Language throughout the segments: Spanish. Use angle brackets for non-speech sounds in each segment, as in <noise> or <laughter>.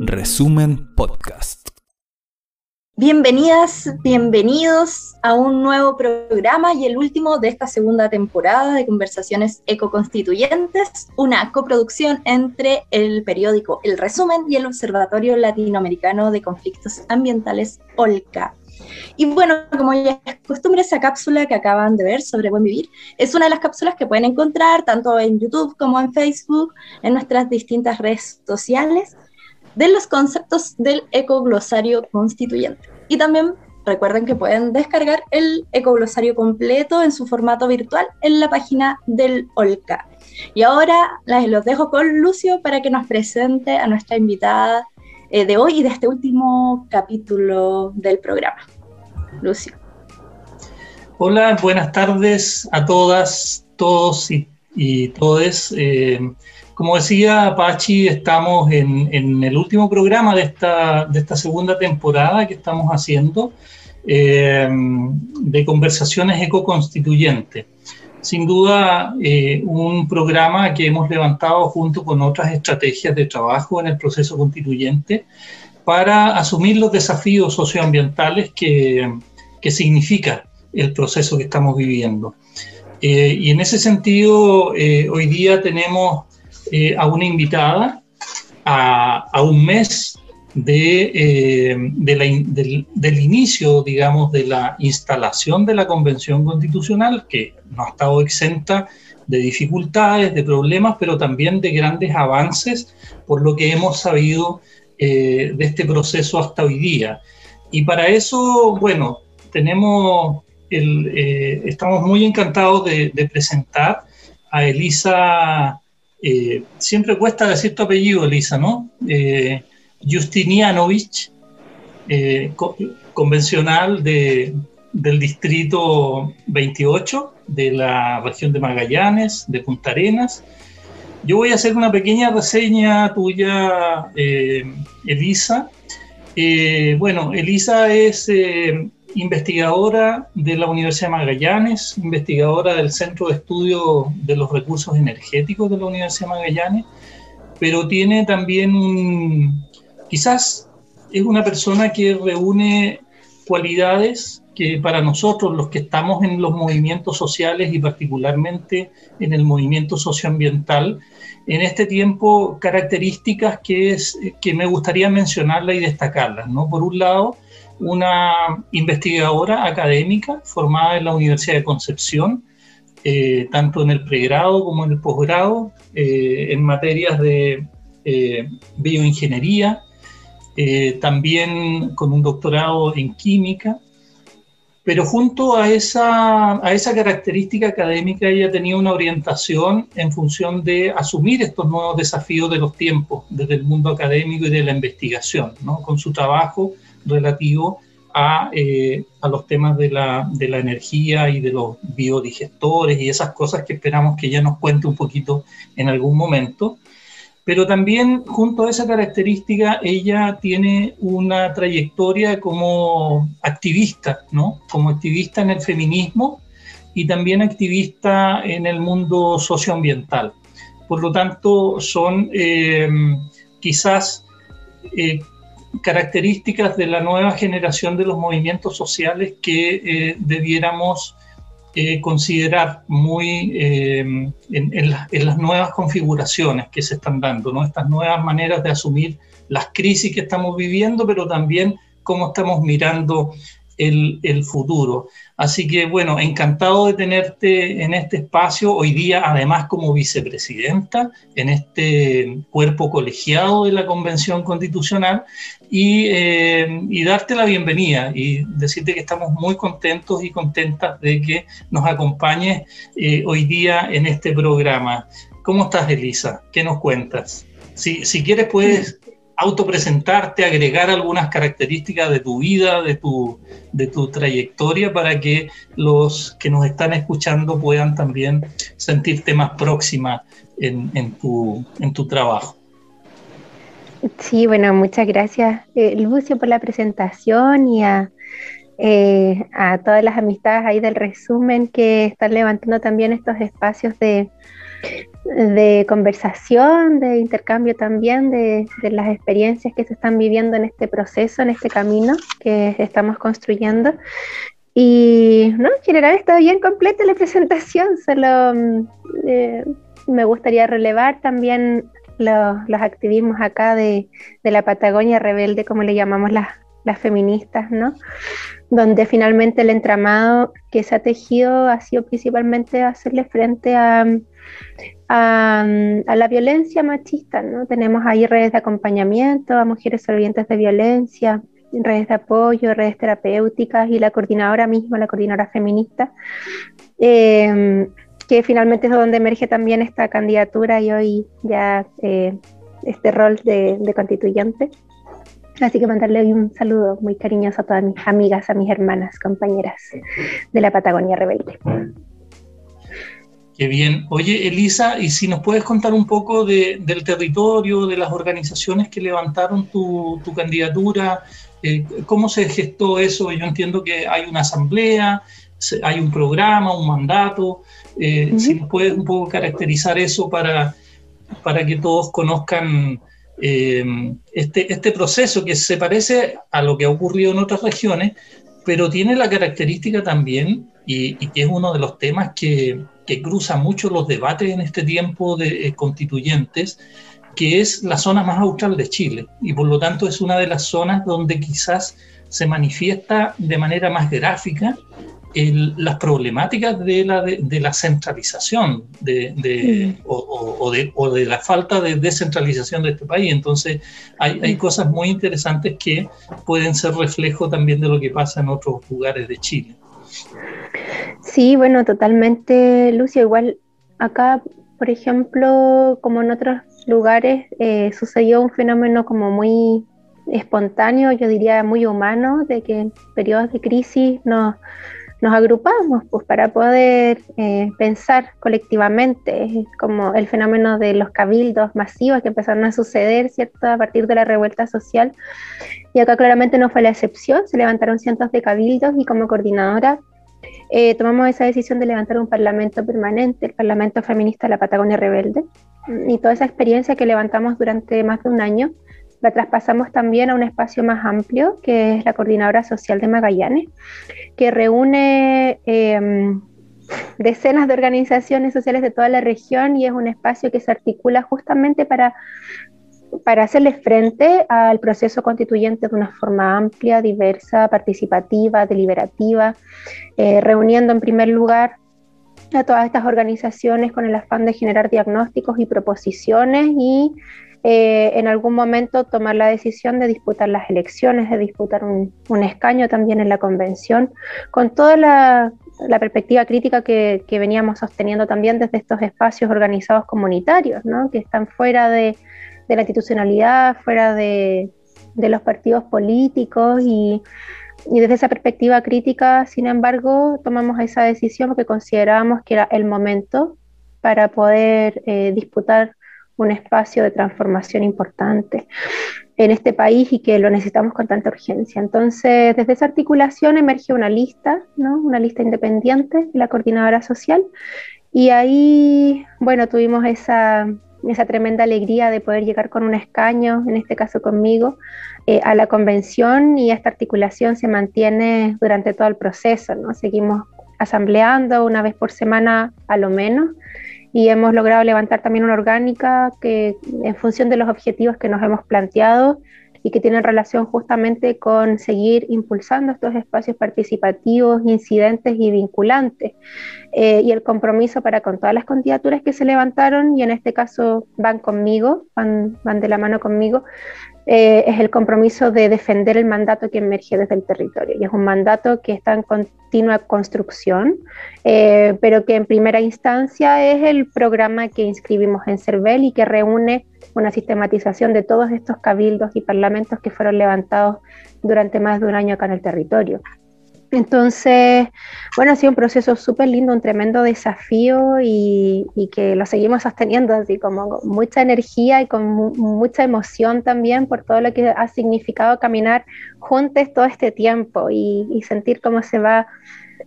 Resumen Podcast. Bienvenidas, bienvenidos a un nuevo programa y el último de esta segunda temporada de Conversaciones Ecoconstituyentes, una coproducción entre el periódico El Resumen y el Observatorio Latinoamericano de Conflictos Ambientales, OLCA. Y bueno, como ya es costumbre, esa cápsula que acaban de ver sobre Buen Vivir es una de las cápsulas que pueden encontrar tanto en YouTube como en Facebook, en nuestras distintas redes sociales, de los conceptos del ecoglosario constituyente. Y también recuerden que pueden descargar el ecoglosario completo en su formato virtual en la página del OLCA. Y ahora los dejo con Lucio para que nos presente a nuestra invitada eh, de hoy y de este último capítulo del programa. Lucio. Hola, buenas tardes a todas, todos y, y todes. Eh, como decía Apache, estamos en, el último programa de esta, de esta segunda temporada que estamos haciendo eh, de conversaciones ecoconstituyentes. Sin duda, eh, un programa que hemos levantado junto con otras estrategias de trabajo en el proceso constituyente para asumir los desafíos socioambientales que, que significa el proceso que estamos viviendo. Eh, y en ese sentido, eh, hoy día tenemos a una invitada a, a un mes de, de la, del, inicio, digamos, de la instalación de la Convención Constitucional, que no ha estado exenta de dificultades, de problemas, pero también de grandes avances, por lo que hemos sabido eh, de este proceso hasta hoy día. Y para eso, bueno, tenemos eh, estamos muy encantados de, presentar a Elisa, eh, siempre cuesta decir tu apellido, Elisa, ¿no? Eh, Justinianovich, eh, co convencional de, del distrito 28 de la región de Magallanes, de Punta Arenas, yo voy a hacer una pequeña reseña tuya, eh, Elisa. Eh, bueno, Elisa es investigadora de la Universidad de Magallanes, investigadora del Centro de Estudio de los Recursos Energéticos de la Universidad de Magallanes, pero tiene también un, quizás es una persona que reúne cualidades que para nosotros, los que estamos en los movimientos sociales y particularmente en el movimiento socioambiental, en este tiempo características que, es, que me gustaría mencionarlas y destacarlas. ¿no? Por un lado, una investigadora académica formada en la Universidad de Concepción, eh, tanto en el pregrado como en el posgrado, eh, en materias de eh, bioingeniería, eh, también con un doctorado en química pero junto a esa, a esa característica académica ella tenía una orientación en función de asumir estos nuevos desafíos de los tiempos desde el mundo académico y de la investigación, ¿no? con su trabajo relativo a, eh, a los temas de la, de la, energía y de los biodigestores y esas cosas que esperamos que ella nos cuente un poquito en algún momento pero también junto a esa característica ella tiene una trayectoria como activista, ¿no? Como activista en el feminismo y también activista en el mundo socioambiental. Por lo tanto, son eh, quizás eh, características de la nueva generación de los movimientos sociales que eh, debiéramos considerar muy eh, en, en, las nuevas configuraciones que se están dando, ¿no? estas nuevas maneras de asumir las crisis que estamos viviendo, pero también cómo estamos mirando el, futuro. Así que bueno, encantado de tenerte en este espacio, hoy día además como vicepresidenta en este cuerpo colegiado de la Convención Constitucional y, eh, darte la bienvenida y decirte que estamos muy contentos y contentas de que nos acompañes eh, hoy día en este programa. ¿Cómo estás, Elisa? ¿Qué nos cuentas? Si, si quieres, puedes autopresentarte, agregar algunas características de tu vida, de tu, de tu trayectoria, para que los que nos están escuchando puedan también sentirte más próxima en, en, tu, en tu trabajo. Sí, bueno, muchas gracias, eh, Lucio, por la presentación y a, eh, a todas las amistades ahí del resumen que están levantando también estos espacios de, de conversación, de intercambio también de, las experiencias que se están viviendo en este proceso, en este camino que estamos construyendo. Y no, en general está bien completa la <laughs> presentación, solo mm, eh, me gustaría relevar también los, activismos acá de, de, la Patagonia rebelde, como le llamamos las, las feministas, ¿no? Donde finalmente el entramado que se ha tejido ha sido principalmente hacerle frente a, a, la violencia machista, ¿no? Tenemos ahí redes de acompañamiento a mujeres sobrevivientes de violencia, redes de apoyo, redes terapéuticas y la coordinadora misma, la coordinadora feminista, eh, que finalmente es donde emerge también esta candidatura y hoy ya eh, este rol de, de, constituyente. Así que mandarle hoy un saludo muy cariñoso a todas mis amigas, a mis hermanas, compañeras de la Patagonia Rebelde. Qué bien. Oye, Elisa, ¿y si nos puedes contar un poco de, del territorio, de las organizaciones que levantaron tu, tu candidatura? Eh, ¿Cómo se gestó eso? Yo entiendo que hay una asamblea, hay un programa, un mandato. Eh, uh -huh. Si nos puedes un poco caracterizar eso para, para que todos conozcan eh, este, este proceso que se parece a lo que ha ocurrido en otras regiones, pero tiene la característica también, y, y que es uno de los temas que, que, cruza mucho los debates en este tiempo de eh, constituyentes, que es la zona más austral de Chile y por lo tanto es una de las zonas donde quizás se manifiesta de manera más gráfica el, las problemáticas de la, de, de la centralización de, de, o, o, de, o, de, la falta de descentralización de este país. Entonces hay, hay, cosas muy interesantes que pueden ser reflejo también de lo que pasa en otros lugares de Chile. Sí, bueno, totalmente, Lucio. Igual acá, por ejemplo, como en otros lugares eh, sucedió un fenómeno como muy espontáneo, yo diría muy humano, de que en periodos de crisis nos, nos agrupamos pues, para poder eh, pensar colectivamente, como el fenómeno de los cabildos masivos que empezaron a suceder, ¿cierto?, a partir de la revuelta social. Y acá claramente no fue la excepción, se levantaron cientos de cabildos y como coordinadora eh, tomamos esa decisión de levantar un parlamento permanente, el Parlamento Feminista de la Patagonia Rebelde, y toda esa experiencia que levantamos durante más de un año la traspasamos también a un espacio más amplio, que es la Coordinadora Social de Magallanes, que reúne eh, decenas de organizaciones sociales de toda la región y es un espacio que se articula justamente para, para hacerle frente al proceso constituyente de una forma amplia, diversa, participativa, deliberativa, eh, reuniendo en primer lugar a todas estas organizaciones con el afán de generar diagnósticos y proposiciones y eh, en algún momento tomar la decisión de disputar las elecciones, de disputar un, un escaño también en la convención, con toda la, la perspectiva crítica que, que, veníamos sosteniendo también desde estos espacios organizados comunitarios, ¿no? que están fuera de, de la institucionalidad, fuera de, de los partidos políticos y y desde esa perspectiva crítica, sin embargo, tomamos esa decisión porque considerábamos que era el momento para poder eh, disputar un espacio de transformación importante en este país y que lo necesitamos con tanta urgencia. Entonces, desde esa articulación emerge una lista, ¿no? una lista independiente de la coordinadora social, y ahí, bueno, tuvimos esa, tremenda alegría de poder llegar con un escaño, en este caso conmigo, eh, a la convención y esta articulación se mantiene durante todo el proceso, ¿no? Seguimos asambleando una vez por semana a lo menos y hemos logrado levantar también una orgánica que en función de los objetivos que nos hemos planteado y que tienen relación justamente con seguir impulsando estos espacios participativos, incidentes y vinculantes. Eh, y el compromiso para con todas las candidaturas que se levantaron, y en este caso van conmigo, van, van de la mano conmigo, eh, es el compromiso de defender el mandato que emerge desde el territorio. Y es un mandato que está en continua construcción, eh, pero que en primera instancia es el programa que inscribimos en CERVEL y que reúne una sistematización de todos estos cabildos y parlamentos que fueron levantados durante más de un año acá en el territorio. Entonces, bueno, ha sido un proceso súper lindo, un tremendo desafío y, que lo seguimos sosteniendo así como con mucha energía y con mucha emoción también por todo lo que ha significado caminar juntos todo este tiempo y, sentir cómo se va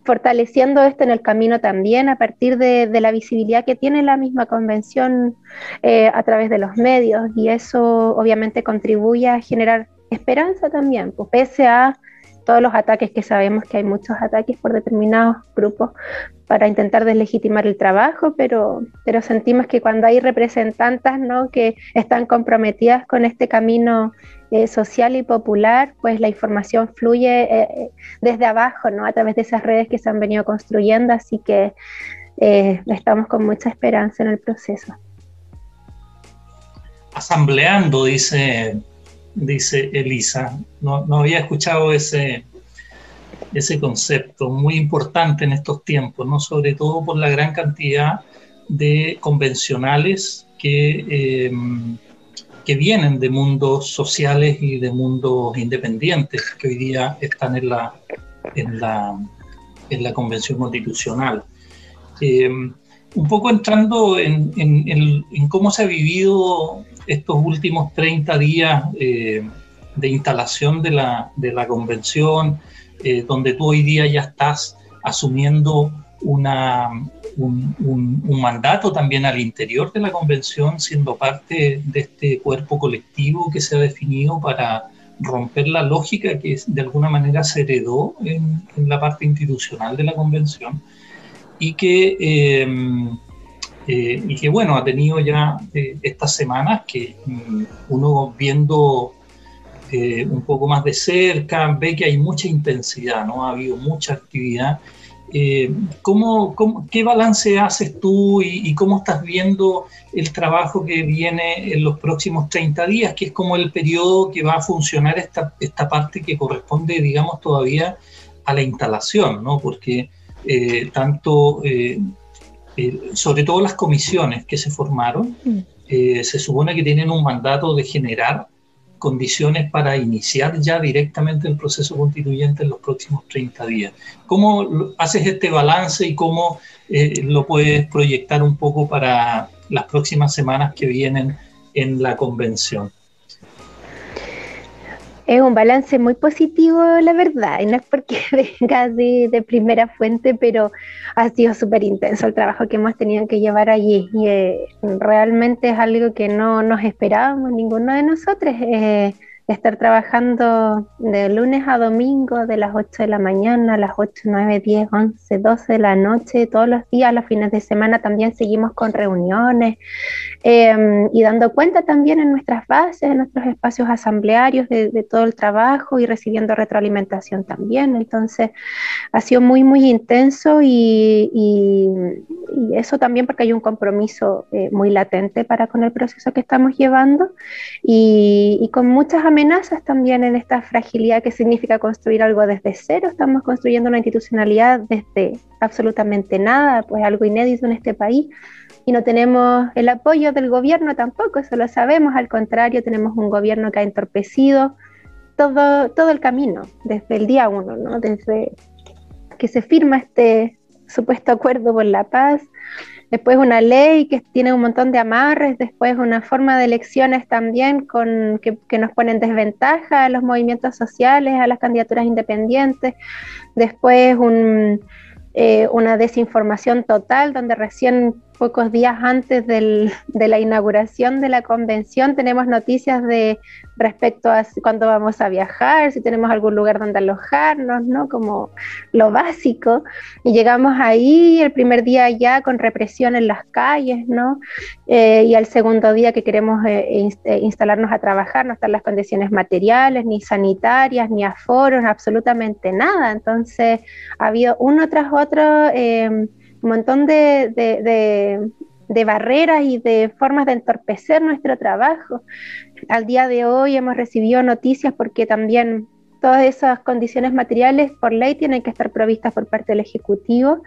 fortaleciendo esto en el camino también a partir de, la visibilidad que tiene la misma convención eh, a través de los medios. Y eso obviamente contribuye a generar esperanza también, pues pese a todos los ataques que sabemos que hay muchos ataques por determinados grupos para intentar deslegitimar el trabajo, pero, pero sentimos que cuando hay representantes ¿no? que están comprometidas con este camino eh, social y popular, pues la información fluye eh, eh, desde abajo, ¿no? a través de esas redes que se han venido construyendo, así que estamos con mucha esperanza en el proceso. Asambleando, dice dice Elisa. No, había escuchado ese, ese concepto, muy importante en estos tiempos, ¿no? sobre todo por la gran cantidad de convencionales que, eh, que vienen de mundos sociales y de mundos independientes que hoy día están en la, en la, en la Convención Constitucional. Eh, un poco entrando en, en, en, cómo se ha vivido estos últimos 30 días eh, de instalación de la, de la convención, eh, donde tú hoy día ya estás asumiendo una, un, un, mandato también al interior de la convención, siendo parte de este cuerpo colectivo que se ha definido para romper la lógica que de alguna manera se heredó en, en la parte institucional de la convención y que... Eh, eh, y que bueno, ha tenido ya eh, estas semanas que mm, uno viendo eh, un poco más de cerca ve que hay mucha intensidad, ¿no? Ha habido mucha actividad. ¿cómo, cómo, qué balance haces tú y, cómo estás viendo el trabajo que viene en los próximos 30 días, que es como el periodo que va a funcionar esta, esta parte que corresponde, digamos, todavía a la instalación, ¿no? Porque tanto eh, sobre todo las comisiones que se formaron, mm. eh, se supone que tienen un mandato de generar condiciones para iniciar ya directamente el proceso constituyente en los próximos 30 días. ¿Cómo haces este balance y cómo eh, lo puedes proyectar un poco para las próximas semanas que vienen en la convención? Es un balance muy positivo, la verdad, y no es porque <laughs> venga de, primera fuente, pero ha sido súper intenso el trabajo que hemos tenido que llevar allí y eh, realmente es algo que no nos esperábamos ninguno de nosotros. Eh, estar trabajando de lunes a domingo, de las 8 de la mañana a las 8, 9, 10, 11, 12 de la noche, todos los días, los fines de semana también seguimos con reuniones em, y dando cuenta también en nuestras bases, en nuestros espacios asamblearios de, todo el trabajo y recibiendo retroalimentación también. Entonces, ha sido muy, muy intenso y, eso también porque hay un compromiso eh, muy latente para con el proceso que estamos llevando y, y con muchas amenazas amenazas también en esta fragilidad que significa construir algo desde cero. Estamos construyendo una institucionalidad desde absolutamente nada, pues algo inédito en este país. Y no tenemos el apoyo del gobierno tampoco, eso lo sabemos. Al contrario, tenemos un gobierno que ha entorpecido todo, todo el camino, desde el día uno, ¿no? desde que se firma este supuesto acuerdo por la paz, después una ley que tiene un montón de amarres, después una forma de elecciones también con, que, que nos pone en desventaja a los movimientos sociales, a las candidaturas independientes, después un, eh, una desinformación total donde recién pocos días antes de la inauguración de la convención tenemos noticias de respecto a cuándo vamos a viajar, si tenemos algún lugar donde alojarnos, ¿no? Como lo básico. Y llegamos ahí el primer día ya con represión en las calles, ¿no? Eh, y al segundo día que queremos eh, eh, instalarnos a trabajar, no están las condiciones materiales, ni sanitarias, ni aforos, absolutamente nada. Entonces ha habido uno tras otro un montón de, barreras y de formas de entorpecer nuestro trabajo. Al día de hoy hemos recibido noticias porque también todas esas condiciones materiales por ley tienen que estar provistas por parte del Ejecutivo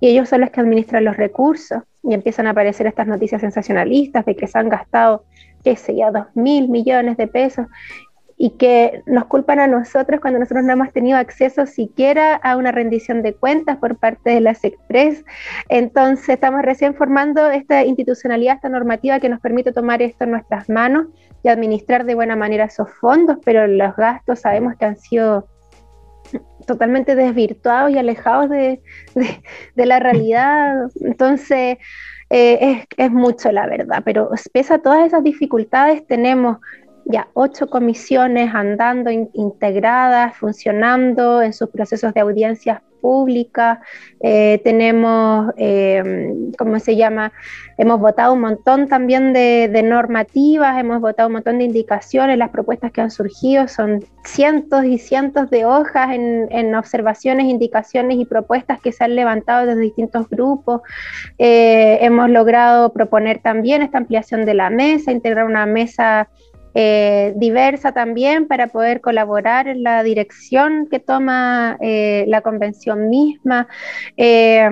y ellos son los que administran los recursos y empiezan a aparecer estas noticias sensacionalistas de que se han gastado, qué sé yo, dos mil millones de pesos y que nos culpan a nosotros cuando nosotros no hemos tenido acceso siquiera a una rendición de cuentas por parte de las Express. Entonces estamos recién formando esta institucionalidad, esta normativa que nos permite tomar esto en nuestras manos y administrar de buena manera esos fondos, pero los gastos sabemos que han sido totalmente desvirtuados y alejados de, la realidad. Entonces, eh, es, mucho la verdad, pero pese a todas esas dificultades, tenemos ya ocho comisiones andando integradas, funcionando en sus procesos de audiencias públicas. Eh, tenemos, eh, ¿cómo se llama? Hemos votado un montón también de, normativas, hemos votado un montón de indicaciones, las propuestas que han surgido son cientos y cientos de hojas en, observaciones, indicaciones y propuestas que se han levantado desde distintos grupos. Eh, hemos logrado proponer también esta ampliación de la mesa, integrar una mesa eh, diversa también para poder colaborar en la dirección que toma eh, la convención misma. Eh,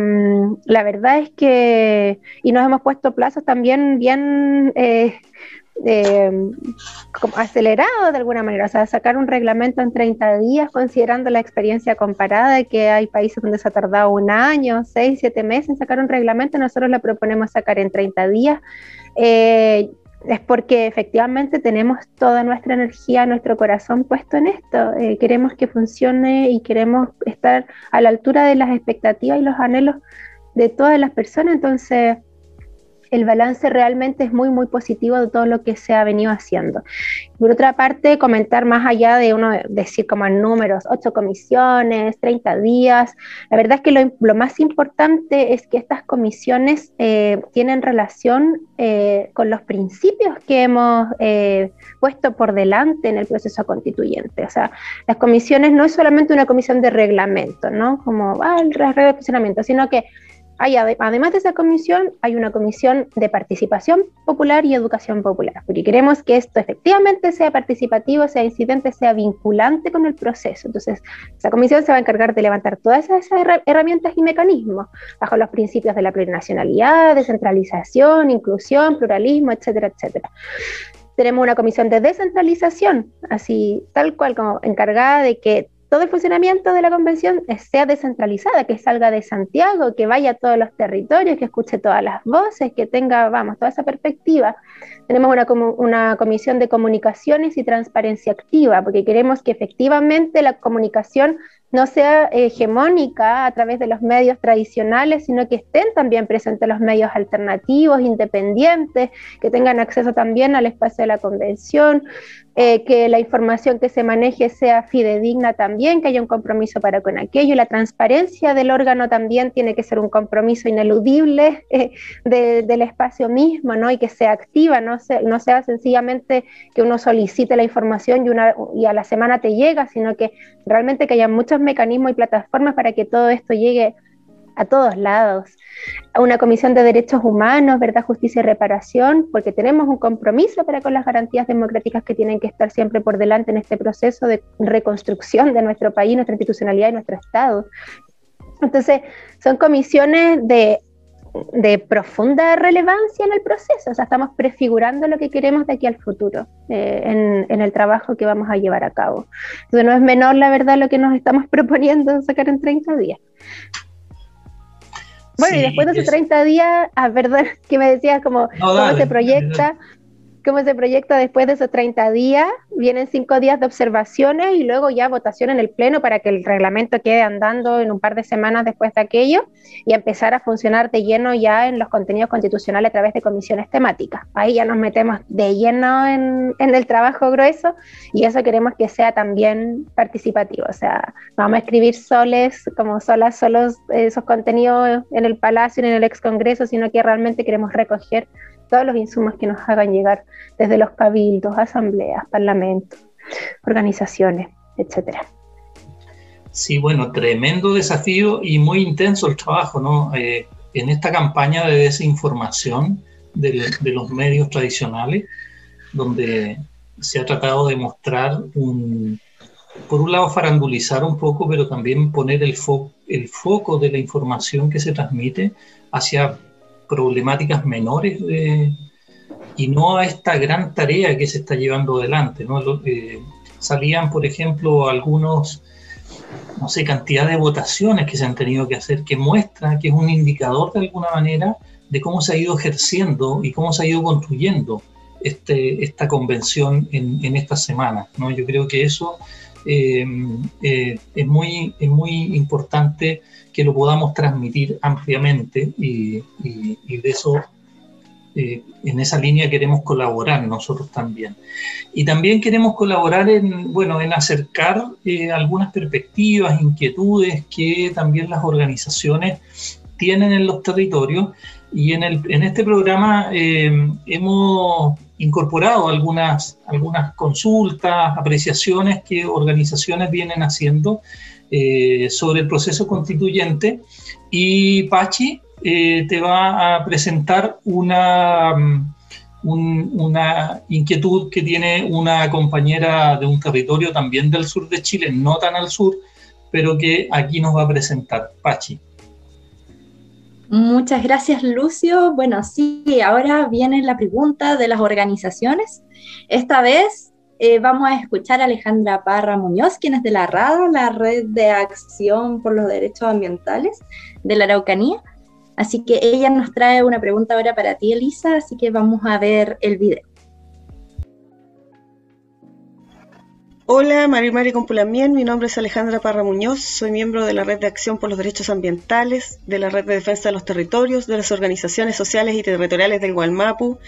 la verdad es que, y nos hemos puesto plazos también bien acelerados de alguna manera, o sea, sacar un reglamento en 30 días considerando la experiencia comparada, que hay países donde se ha tardado un año, seis, siete meses en sacar un reglamento, nosotros lo proponemos sacar en 30 días es porque efectivamente tenemos toda nuestra energía, nuestro corazón puesto en esto. Eh, queremos que funcione y queremos estar a la altura de las expectativas y los anhelos de todas las personas. Entonces, el balance realmente es muy, muy positivo de todo lo que se ha venido haciendo. Por otra parte, comentar más allá de uno decir como números, ocho comisiones, 30 días, la verdad es que lo, más importante es que estas comisiones eh, tienen relación eh, con los principios que hemos eh, puesto por delante en el proceso constituyente. O sea, las comisiones no es solamente una comisión de reglamento, ¿no? Como ah, el reglamento sino que además de esa comisión, hay una comisión de participación popular y educación popular, porque queremos que esto efectivamente sea participativo, sea incidente, sea vinculante con el proceso. Entonces, esa comisión se va a encargar de levantar todas esas herramientas y mecanismos bajo los principios de la plurinacionalidad, descentralización, inclusión, pluralismo, etcétera, etcétera tenemos una comisión de descentralización, así tal cual como encargada de que todo el funcionamiento de la convención sea descentralizada, que salga de Santiago, que vaya a todos los territorios, que escuche todas las voces, que tenga, vamos, toda esa perspectiva. Tenemos una, una comisión de comunicaciones y transparencia activa, porque queremos que efectivamente la comunicación no sea hegemónica a través de los medios tradicionales, sino que estén también presentes los medios alternativos, independientes, que tengan acceso también al espacio de la convención, eh, que la información que se maneje sea fidedigna también, que haya un compromiso para con aquello. La transparencia del órgano también tiene que ser un compromiso ineludible <laughs> del espacio mismo, ¿no? Y que sea activa, no, no sea sencillamente que uno solicite la información y, y a la semana te llega, sino que realmente que haya muchos mecanismos y plataformas para que todo esto llegue a todos lados. A una comisión de derechos humanos, verdad, justicia y reparación, porque tenemos un compromiso para con las garantías democráticas que tienen que estar siempre por delante en este proceso de reconstrucción de nuestro país, nuestra institucionalidad y nuestro Estado. Entonces, son comisiones de de profunda relevancia en el proceso. O sea, estamos prefigurando lo que queremos de aquí al futuro eh, en, el trabajo que vamos a llevar a cabo. Entonces, no es menor, la verdad, lo que nos estamos <laughs> proponiendo sacar en 30 días. Bueno, y después de esos 30 días, a verdad, <laughs> que me decías como cómo se proyecta cómo se proyecta después de esos 30 días. Vienen cinco días de observaciones y luego ya votación en el Pleno para que el reglamento quede andando en un par de semanas después de aquello y empezar a funcionar de lleno ya en los contenidos constitucionales a través de comisiones temáticas. Ahí ya nos metemos de lleno en, el trabajo grueso y eso queremos que sea también participativo. O sea, vamos a escribir soles, como solas, solos esos contenidos en el Palacio y en el ex Congreso, sino que realmente queremos recoger todos los insumos que nos hagan llegar desde los cabildos, asambleas, parlamentos, organizaciones, etcétera. Sí, bueno, tremendo desafío y muy intenso el trabajo, ¿no? Eh, en esta campaña de desinformación de, los medios tradicionales, donde se ha tratado de mostrar por un lado, farandulizar un poco, pero también poner el, el foco de la información que se transmite hacia problemáticas menores y no a esta gran tarea que se está llevando adelante. ¿no? Eh, salían, por ejemplo, algunos, no sé, cantidad de votaciones que se han tenido que hacer, que muestra que es un indicador de alguna manera de cómo se ha ido ejerciendo y cómo se ha ido construyendo este, esta convención en, en estas semanas. ¿no? Yo creo que eso eh, eh, es, muy, es muy importante que lo podamos transmitir ampliamente y, de eso, eh, en esa línea queremos colaborar nosotros también. Y también queremos colaborar en, bueno, en acercar algunas perspectivas, inquietudes que también las organizaciones tienen en los territorios y en, el, en este programa hemos incorporado algunas, algunas consultas, apreciaciones que organizaciones vienen haciendo eh, sobre el proceso constituyente y Pachi eh, te va a presentar una, mm, una inquietud que tiene una compañera de un territorio también del sur de Chile, no tan al sur, pero que aquí nos va a presentar. Pachi. Muchas gracias, Lucio. Bueno, sí, ahora viene la pregunta de las organizaciones. Esta vez eh, vamos a escuchar a Alejandra Parra Muñoz, quien es de la RADA, la Red de Acción por los Derechos Ambientales de la Araucanía. Así que ella nos trae una pregunta ahora para ti, Elisa, así que vamos a ver el video. Hola, Mari Mari Compulamien, mi nombre es Alejandra Parra Muñoz, soy miembro de la Red de Acción por los Derechos Ambientales, de la Red de Defensa de los Territorios, de las organizaciones sociales y territoriales del Gualmapu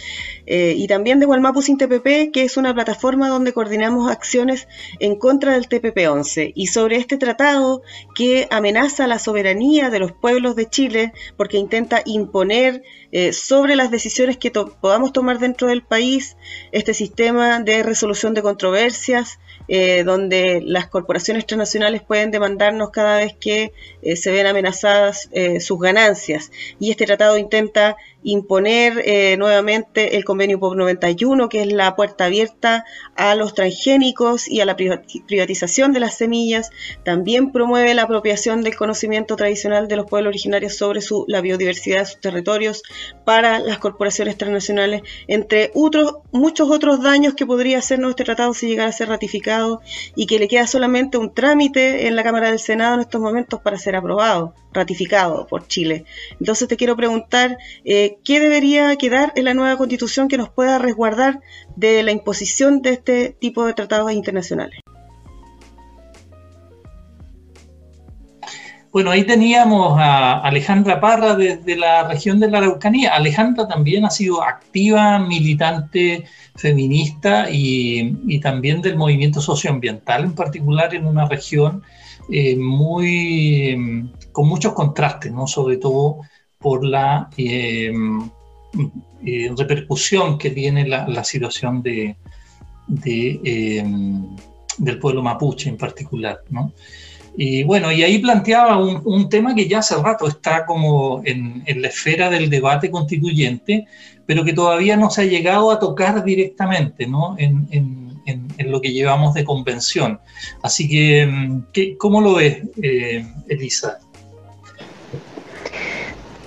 eh, y también de Gualmapu sin TPP, que es una plataforma donde coordinamos acciones en contra del TPP-11 y sobre este tratado que amenaza la soberanía de los pueblos de Chile porque intenta imponer eh, sobre las decisiones que podamos tomar dentro del país este sistema de resolución de controversias eh, donde las corporaciones transnacionales pueden demandarnos cada vez que eh, se ven amenazadas eh, sus ganancias. Y este tratado intenta imponer eh, nuevamente el convenio POP 91, que es la puerta abierta a los transgénicos y a la privatización de las semillas. También promueve la apropiación del conocimiento tradicional de los pueblos originarios sobre su, la biodiversidad de sus territorios para las corporaciones transnacionales, entre otros, muchos otros daños que podría hacernos este tratado si llegara a ser ratificado y que le queda solamente un trámite en la Cámara del Senado en estos momentos para ser aprobado, ratificado por Chile. Entonces te quiero preguntar, eh, ¿qué debería quedar en la nueva constitución que nos pueda resguardar de la imposición de este tipo de tratados internacionales? Bueno, ahí teníamos a Alejandra Parra desde la región de la Araucanía. Alejandra también ha sido activa, militante feminista y, también del movimiento socioambiental, en particular en una región eh, muy con muchos contrastes, ¿no? sobre todo por la eh, eh, repercusión que tiene la, situación de, eh, del pueblo mapuche en particular. ¿no? Y bueno, y ahí planteaba un, tema que ya hace rato está como en, la esfera del debate constituyente, pero que todavía no se ha llegado a tocar directamente ¿no? en, en, lo que llevamos de convención. Así que, ¿cómo lo ves, Elisa?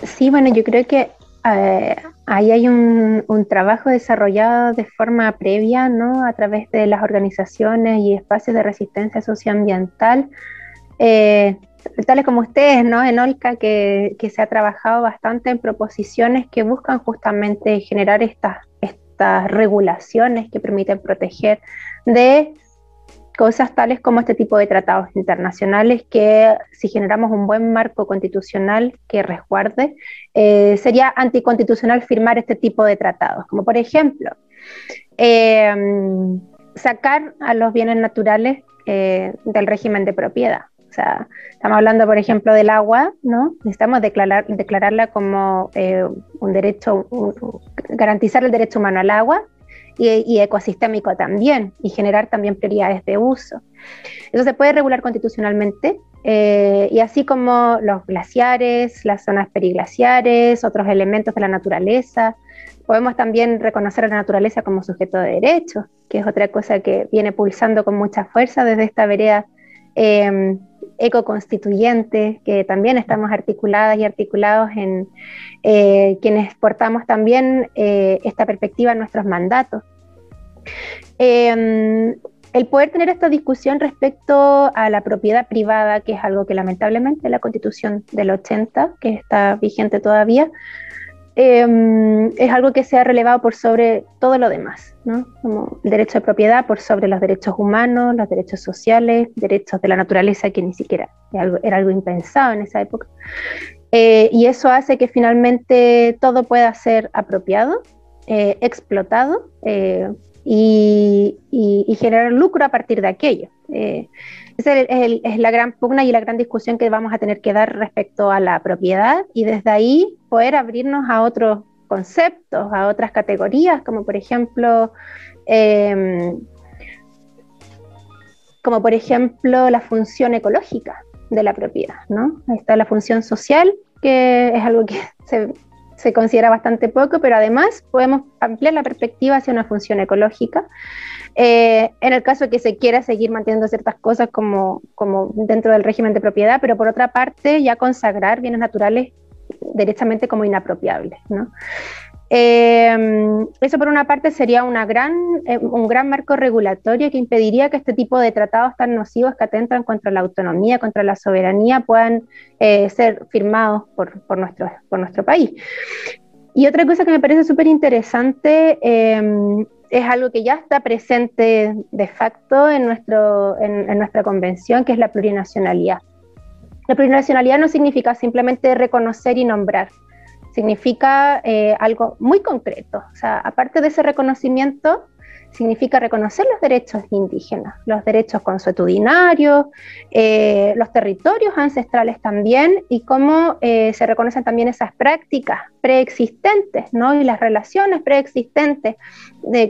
Sí, bueno, yo creo que eh, ahí hay un, trabajo desarrollado de forma previa, ¿no? A través de las organizaciones y espacios de resistencia socioambiental, eh, tales como ustedes, ¿no? En Olca, que, se ha trabajado bastante en proposiciones que buscan justamente generar estas regulaciones que permiten proteger de cosas tales como este tipo de tratados internacionales que si generamos un buen marco constitucional que resguarde, eh, sería anticonstitucional firmar este tipo de tratados, como por ejemplo em, sacar a los bienes naturales eh, del régimen de propiedad. Sea, estamos hablando, por ejemplo, del agua, ¿no? Necesitamos declarar, declararla como eh, un derecho, garantizar el derecho humano al agua, y, ecosistémico también, y generar también prioridades de uso. Eso se puede regular constitucionalmente, eh, y así como los glaciares, las zonas periglaciares, otros elementos de la naturaleza. Podemos también reconocer a la naturaleza como sujeto de derechos, que es otra cosa que viene pulsando con mucha fuerza desde esta vereda eh, ecoconstituyente, que también estamos articuladas y articulados en eh, quienes portamos también eh, esta perspectiva en nuestros mandatos. Em, el poder tener esta discusión respecto a la propiedad privada, que es algo que lamentablemente la constitución del 80, que está vigente todavía, em, es algo que se ha relevado por sobre todo lo demás, ¿no? como el derecho de propiedad por sobre los derechos humanos, los derechos sociales, derechos de la naturaleza, que ni siquiera era algo, impensado en esa época. Eh, y eso hace que finalmente todo pueda ser apropiado, eh, explotado eh, y, generar lucro a partir de aquello. Esa es, la gran pugna y la gran discusión que vamos a tener que dar respecto a la propiedad y desde ahí poder abrirnos a otros conceptos, a otras categorías, como por ejemplo... Em, como por ejemplo la función ecológica de la propiedad, ¿no? Ahí está la función social, que es algo que <laughs> se, se considera bastante poco, pero además podemos ampliar la perspectiva hacia una función ecológica. Eh, en el caso que se quiera seguir manteniendo ciertas cosas como, como dentro del régimen de propiedad, pero por otra parte ya consagrar bienes naturales directamente como inapropiables. ¿no? Eh, eso por una parte sería eh, un gran marco regulatorio que impediría que este tipo de tratados tan nocivos que atentan contra la autonomía, contra la soberanía, puedan eh, ser firmados por, nuestro, país. Y otra cosa que me parece súper interesante em, es algo que ya está presente de facto en, en nuestra convención, que es la plurinacionalidad. La plurinacionalidad no significa simplemente reconocer y nombrar, significa eh, algo muy concreto. O sea, aparte de ese reconocimiento, significa reconocer los derechos indígenas, los derechos consuetudinarios, eh, los territorios ancestrales también, y cómo eh, se reconocen también esas prácticas preexistentes, ¿no? Y las relaciones preexistentes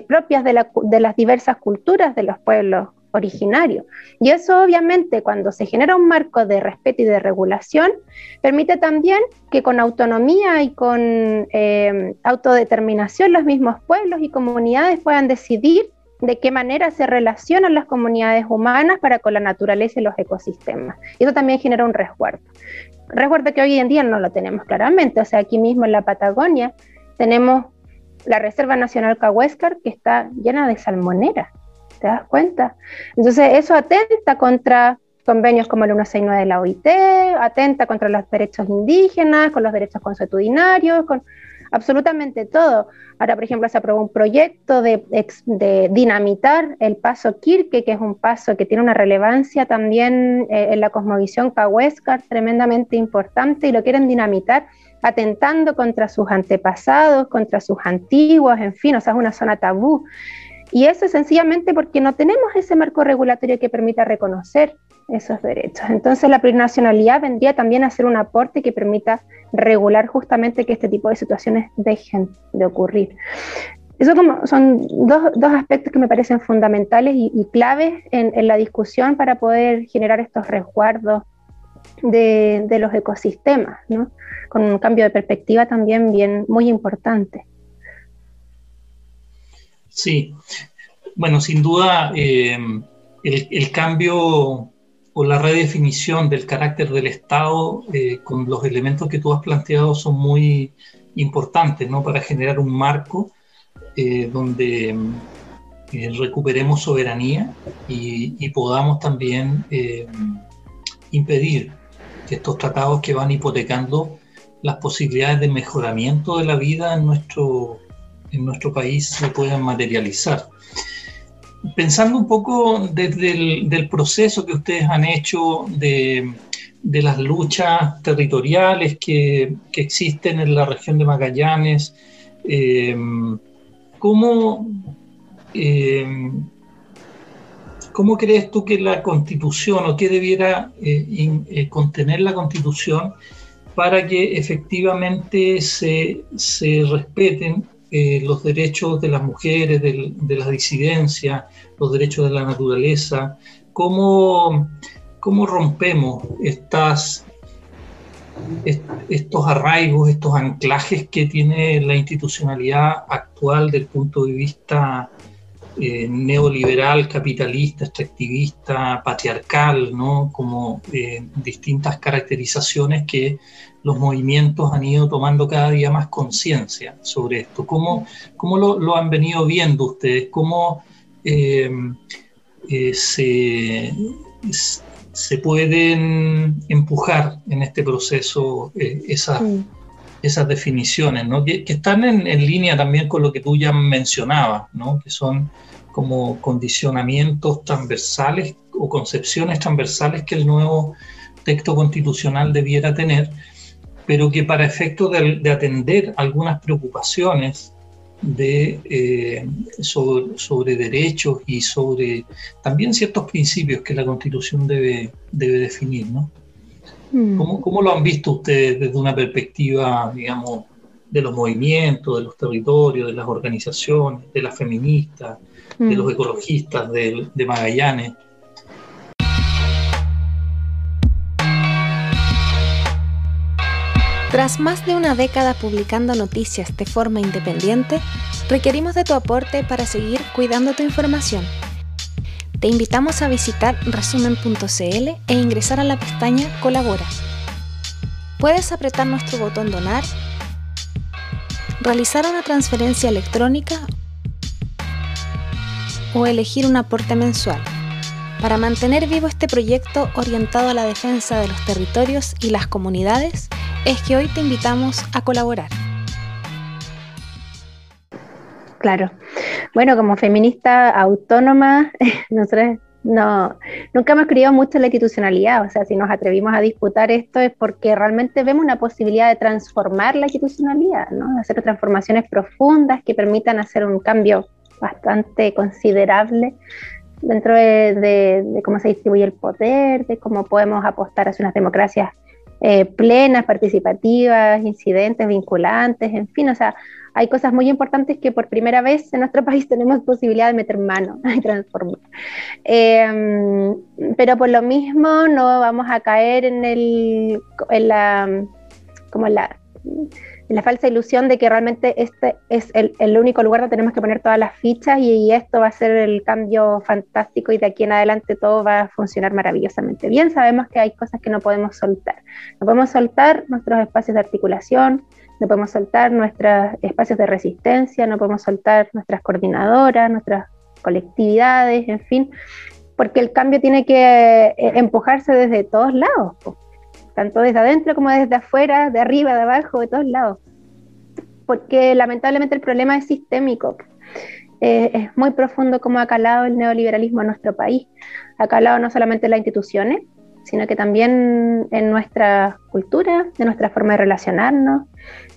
propias de, de las diversas culturas de los pueblos originario. Y eso obviamente cuando se genera un marco de respeto y de regulación, permite también que con autonomía y con eh, autodeterminación los mismos pueblos y comunidades puedan decidir de qué manera se relacionan las comunidades humanas para con la naturaleza y los ecosistemas. Y eso también genera un resguardo. Resguardo que hoy en día no lo tenemos claramente, o sea, aquí mismo en la Patagonia tenemos la Reserva Nacional Cahuéscar que está llena de salmoneras ¿te das cuenta? Entonces eso atenta contra convenios como el 169 de la OIT, atenta contra los derechos indígenas, con los derechos consuetudinarios, con absolutamente todo. Ahora, por ejemplo, se aprobó un proyecto de, de dinamitar el paso Kirke, que es un paso que tiene una relevancia también eh, en la cosmovisión cahuéscar tremendamente importante y lo quieren dinamitar atentando contra sus antepasados, contra sus antiguos, en fin, o sea, es una zona tabú. Y eso es sencillamente porque no tenemos ese marco regulatorio que permita reconocer esos derechos. Entonces la plurinacionalidad vendría también a ser un aporte que permita regular justamente que este tipo de situaciones dejen de ocurrir. Eso como son dos, dos aspectos que me parecen fundamentales y, claves en, la discusión para poder generar estos resguardos de, los ecosistemas, con un cambio de perspectiva también bien muy importante. Sí, bueno, sin duda eh, el, cambio o la redefinición del carácter del Estado eh, con los elementos que tú has planteado son muy importantes ¿no? para generar un marco eh, donde recuperemos soberanía y, y podamos también impedir que estos tratados que van hipotecando las posibilidades de mejoramiento de la vida en nuestro en nuestro país se puedan materializar. Pensando un poco desde el del proceso que ustedes han hecho de, de las luchas territoriales que, que, existen en la región de Magallanes, eh, ¿cómo, eh, ¿cómo, crees tú que la constitución o qué debiera eh, contener la constitución para que efectivamente se, se respeten eh, los derechos de las mujeres, de, las disidencias, los derechos de la naturaleza, cómo, cómo rompemos estas, estos arraigos, estos anclajes que tiene la institucionalidad actual del punto de vista eh, neoliberal, capitalista, extractivista, patriarcal, ¿no? como eh, distintas caracterizaciones que los movimientos han ido tomando cada día más conciencia sobre esto. ¿Cómo, cómo lo, han venido viendo ustedes? ¿Cómo, eh, eh, se, se, pueden empujar en este proceso eh, esas, esas definiciones, ¿no? que, están en, en, línea también con lo que tú ya mencionabas, ¿no? que son como condicionamientos transversales o concepciones transversales que el nuevo texto constitucional debiera tener, pero que para efectos de, atender algunas preocupaciones de, eh, sobre, derechos y sobre también ciertos principios que la Constitución debe, debe definir. ¿no? Mm. ¿Cómo, ¿Cómo, lo han visto ustedes desde una perspectiva, digamos, de los movimientos, de los territorios, de las organizaciones, de las feministas, de mm. los ecologistas de, de Magallanes. Tras más de una década publicando noticias de forma independiente, requerimos de tu aporte para seguir cuidando tu información. Te invitamos a visitar resumen.cl e ingresar a la pestaña Colabora. Puedes apretar nuestro botón Donar, realizar una transferencia electrónica o elegir un aporte mensual para mantener vivo este proyecto orientado a la defensa de los territorios y las comunidades, es que hoy te invitamos a colaborar. Claro. Bueno, como feminista autónoma, <laughs> nosotros no, nunca hemos creído mucho en la institucionalidad, o sea, si nos atrevimos a disputar esto es porque realmente vemos una posibilidad de transformar la institucionalidad, ¿no? hacer transformaciones profundas que permitan hacer un cambio bastante considerable dentro de, cómo se distribuye el poder, de cómo podemos apostar hacia unas democracias eh, plenas, participativas, incidentes, vinculantes, en fin, o sea, hay cosas muy importantes que por primera vez en nuestro <laughs> país tenemos posibilidad de meter mano <laughs> y transformar. Em, pero por lo mismo no vamos a caer en, el, en la, como la la falsa ilusión de que realmente este es el, único lugar donde tenemos que poner todas las fichas y, esto va a ser el cambio fantástico y de aquí en adelante todo va a funcionar maravillosamente bien. Sabemos que hay cosas que no podemos soltar. No podemos soltar nuestros espacios de articulación, no podemos soltar nuestros espacios de resistencia, no podemos soltar nuestras coordinadoras, nuestras colectividades, en fin, porque el cambio tiene que eh, empujarse desde todos lados tanto desde adentro como desde afuera, de arriba, de abajo, de todos lados. Porque lamentablemente el problema es sistémico. Eh, es muy profundo como ha calado el neoliberalismo en nuestro país. Ha calado no solamente en las instituciones, sino que también en nuestra cultura, en nuestra forma de relacionarnos,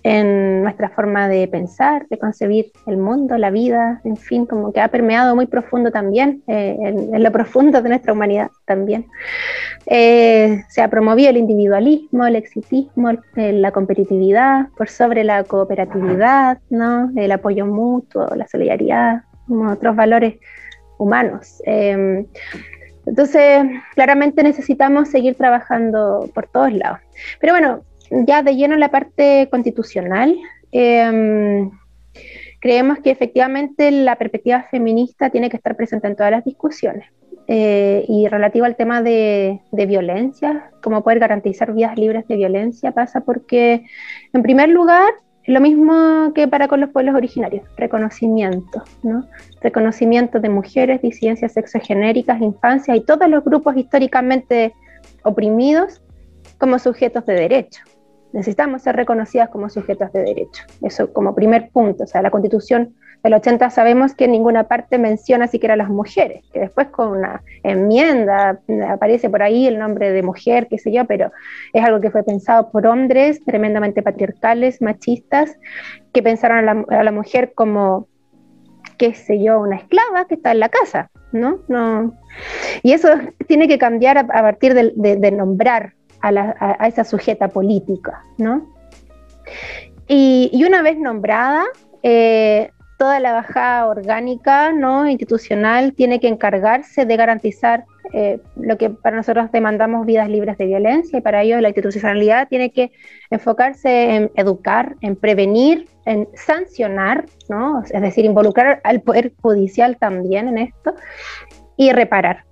en nuestra forma de pensar, de concebir el mundo, la vida, en fin, como que ha permeado muy profundo también, eh, en, lo profundo de nuestra humanidad también. Eh, se ha promovido el individualismo, el exitismo, la competitividad por sobre la cooperatividad, ¿no? el apoyo mutuo, la solidaridad, como otros valores humanos. Eh, entonces, claramente necesitamos seguir trabajando por todos lados. Pero bueno, ya de lleno en la parte constitucional, em, creemos que efectivamente la perspectiva feminista tiene que estar presente en todas las discusiones. Eh, y relativo al tema de, de, violencia, cómo poder garantizar vidas libres de violencia, pasa porque, en primer lugar, lo mismo que para con los pueblos originarios, reconocimiento, ¿no? Reconocimiento de mujeres, disidencias sexogenéricas, infancias y todos los grupos históricamente oprimidos como sujetos de derecho. Necesitamos ser reconocidas como sujetos de derecho. Eso como primer punto. O sea, la Constitución del 80 sabemos que en ninguna parte menciona siquiera a las mujeres, que después con una enmienda aparece por ahí el nombre de mujer, qué sé yo, pero es algo que fue pensado por hombres tremendamente patriarcales, machistas, que pensaron a la, mujer como, qué sé yo, una esclava que está en la casa, ¿no? no. Y eso tiene que cambiar a, partir de, nombrar a, esa sujeta política, ¿no? Y, una vez nombrada, eh, toda la bajada orgánica ¿no? institucional tiene que encargarse de garantizar eh, lo que para nosotros demandamos vidas libres de violencia y para ello la institucionalidad tiene que enfocarse en educar, en prevenir, en sancionar, ¿no? es decir, involucrar al Poder Judicial también en esto y reparar.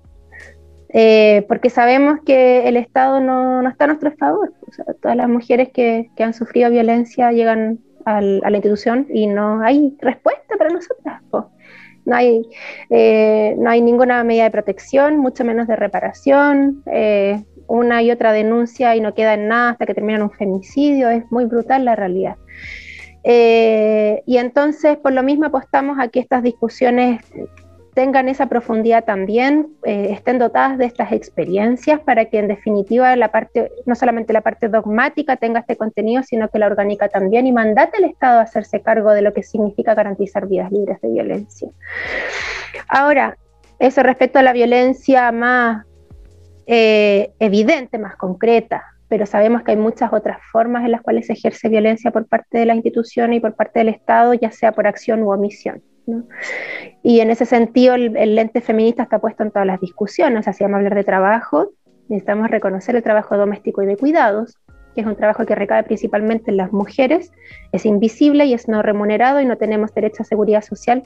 Eh, porque sabemos que el Estado no, está a nuestro favor. todas las mujeres que, que han sufrido violencia llegan a la institución y no hay respuesta para nosotras. No hay, eh, no hay ninguna medida de protección, mucho menos de reparación. Eh, una y otra denuncia y no queda en nada hasta que termina un femicidio. Es muy brutal la realidad. Eh, y entonces, por lo mismo, apostamos a que estas discusiones tengan esa profundidad también, eh, estén dotadas de estas experiencias para que en definitiva la parte, no solamente la parte dogmática tenga este contenido, sino que la orgánica también y mandate al Estado a hacerse cargo de lo que significa garantizar vidas libres de violencia. Ahora, eso respecto a la violencia más eh, evidente, más concreta, pero sabemos que hay muchas otras formas en las cuales se ejerce violencia por parte de la institución y por parte del Estado, ya sea por acción u omisión. Y en ese sentido, el, lente feminista está puesto en todas las discusiones. O sea, si vamos a hablar de trabajo, necesitamos reconocer el trabajo doméstico y de cuidados, que es un trabajo que recae principalmente en las mujeres, es invisible y es no remunerado y no tenemos derecho a seguridad social,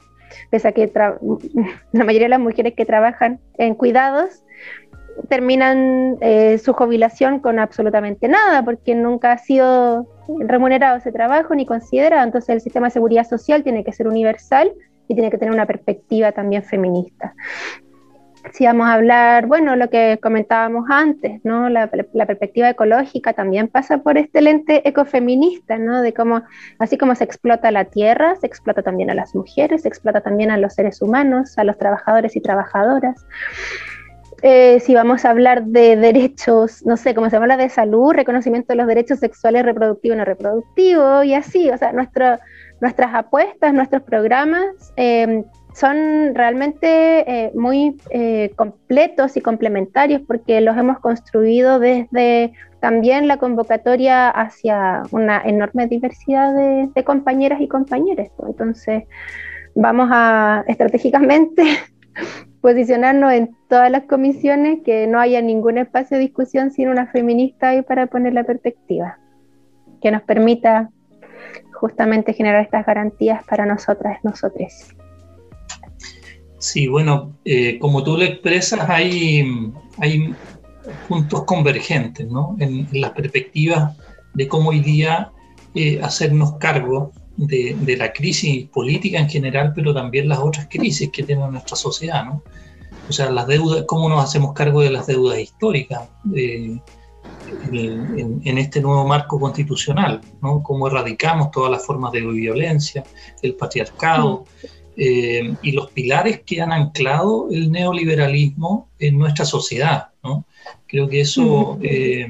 pese a que <laughs> la mayoría de las mujeres que trabajan en cuidados terminan eh, su jubilación con absolutamente nada, porque nunca ha sido remunerado ese trabajo ni considerado. Entonces el sistema de seguridad social tiene que ser universal y tiene que tener una perspectiva también feminista. Si vamos a hablar, bueno, lo que comentábamos antes, ¿no? La, perspectiva ecológica también pasa por este lente ecofeminista, ¿no? De cómo, así como se explota la tierra, se explota también a las mujeres, se explota también a los seres humanos, a los trabajadores y trabajadoras. Eh, si vamos a hablar de derechos, no sé, como se habla de salud, reconocimiento de los derechos sexuales, reproductivos y no reproductivos, y así, o sea, nuestro, nuestras apuestas, nuestros programas eh, son realmente eh, muy eh, completos y complementarios porque los hemos construido desde también la convocatoria hacia una enorme diversidad de, compañeras y compañeros. Entonces, vamos a estratégicamente <laughs> posicionarnos en todas las comisiones, que no haya ningún espacio de discusión sin una feminista ahí para poner la perspectiva, que nos permita justamente generar estas garantías para nosotras, nosotros. Sí, bueno, eh, como tú lo expresas, hay, hay puntos convergentes ¿no? en, las perspectivas de cómo hoy día eh, hacernos cargo de, de, la crisis política en general, pero también las otras crisis que tiene nuestra sociedad. ¿no? O sea, las deudas, cómo nos hacemos cargo de las deudas históricas. Eh, en, este nuevo marco constitucional, ¿no? Cómo erradicamos todas las formas de violencia, el patriarcado eh, y los pilares que han anclado el neoliberalismo en nuestra sociedad, ¿no? Creo que eso eh,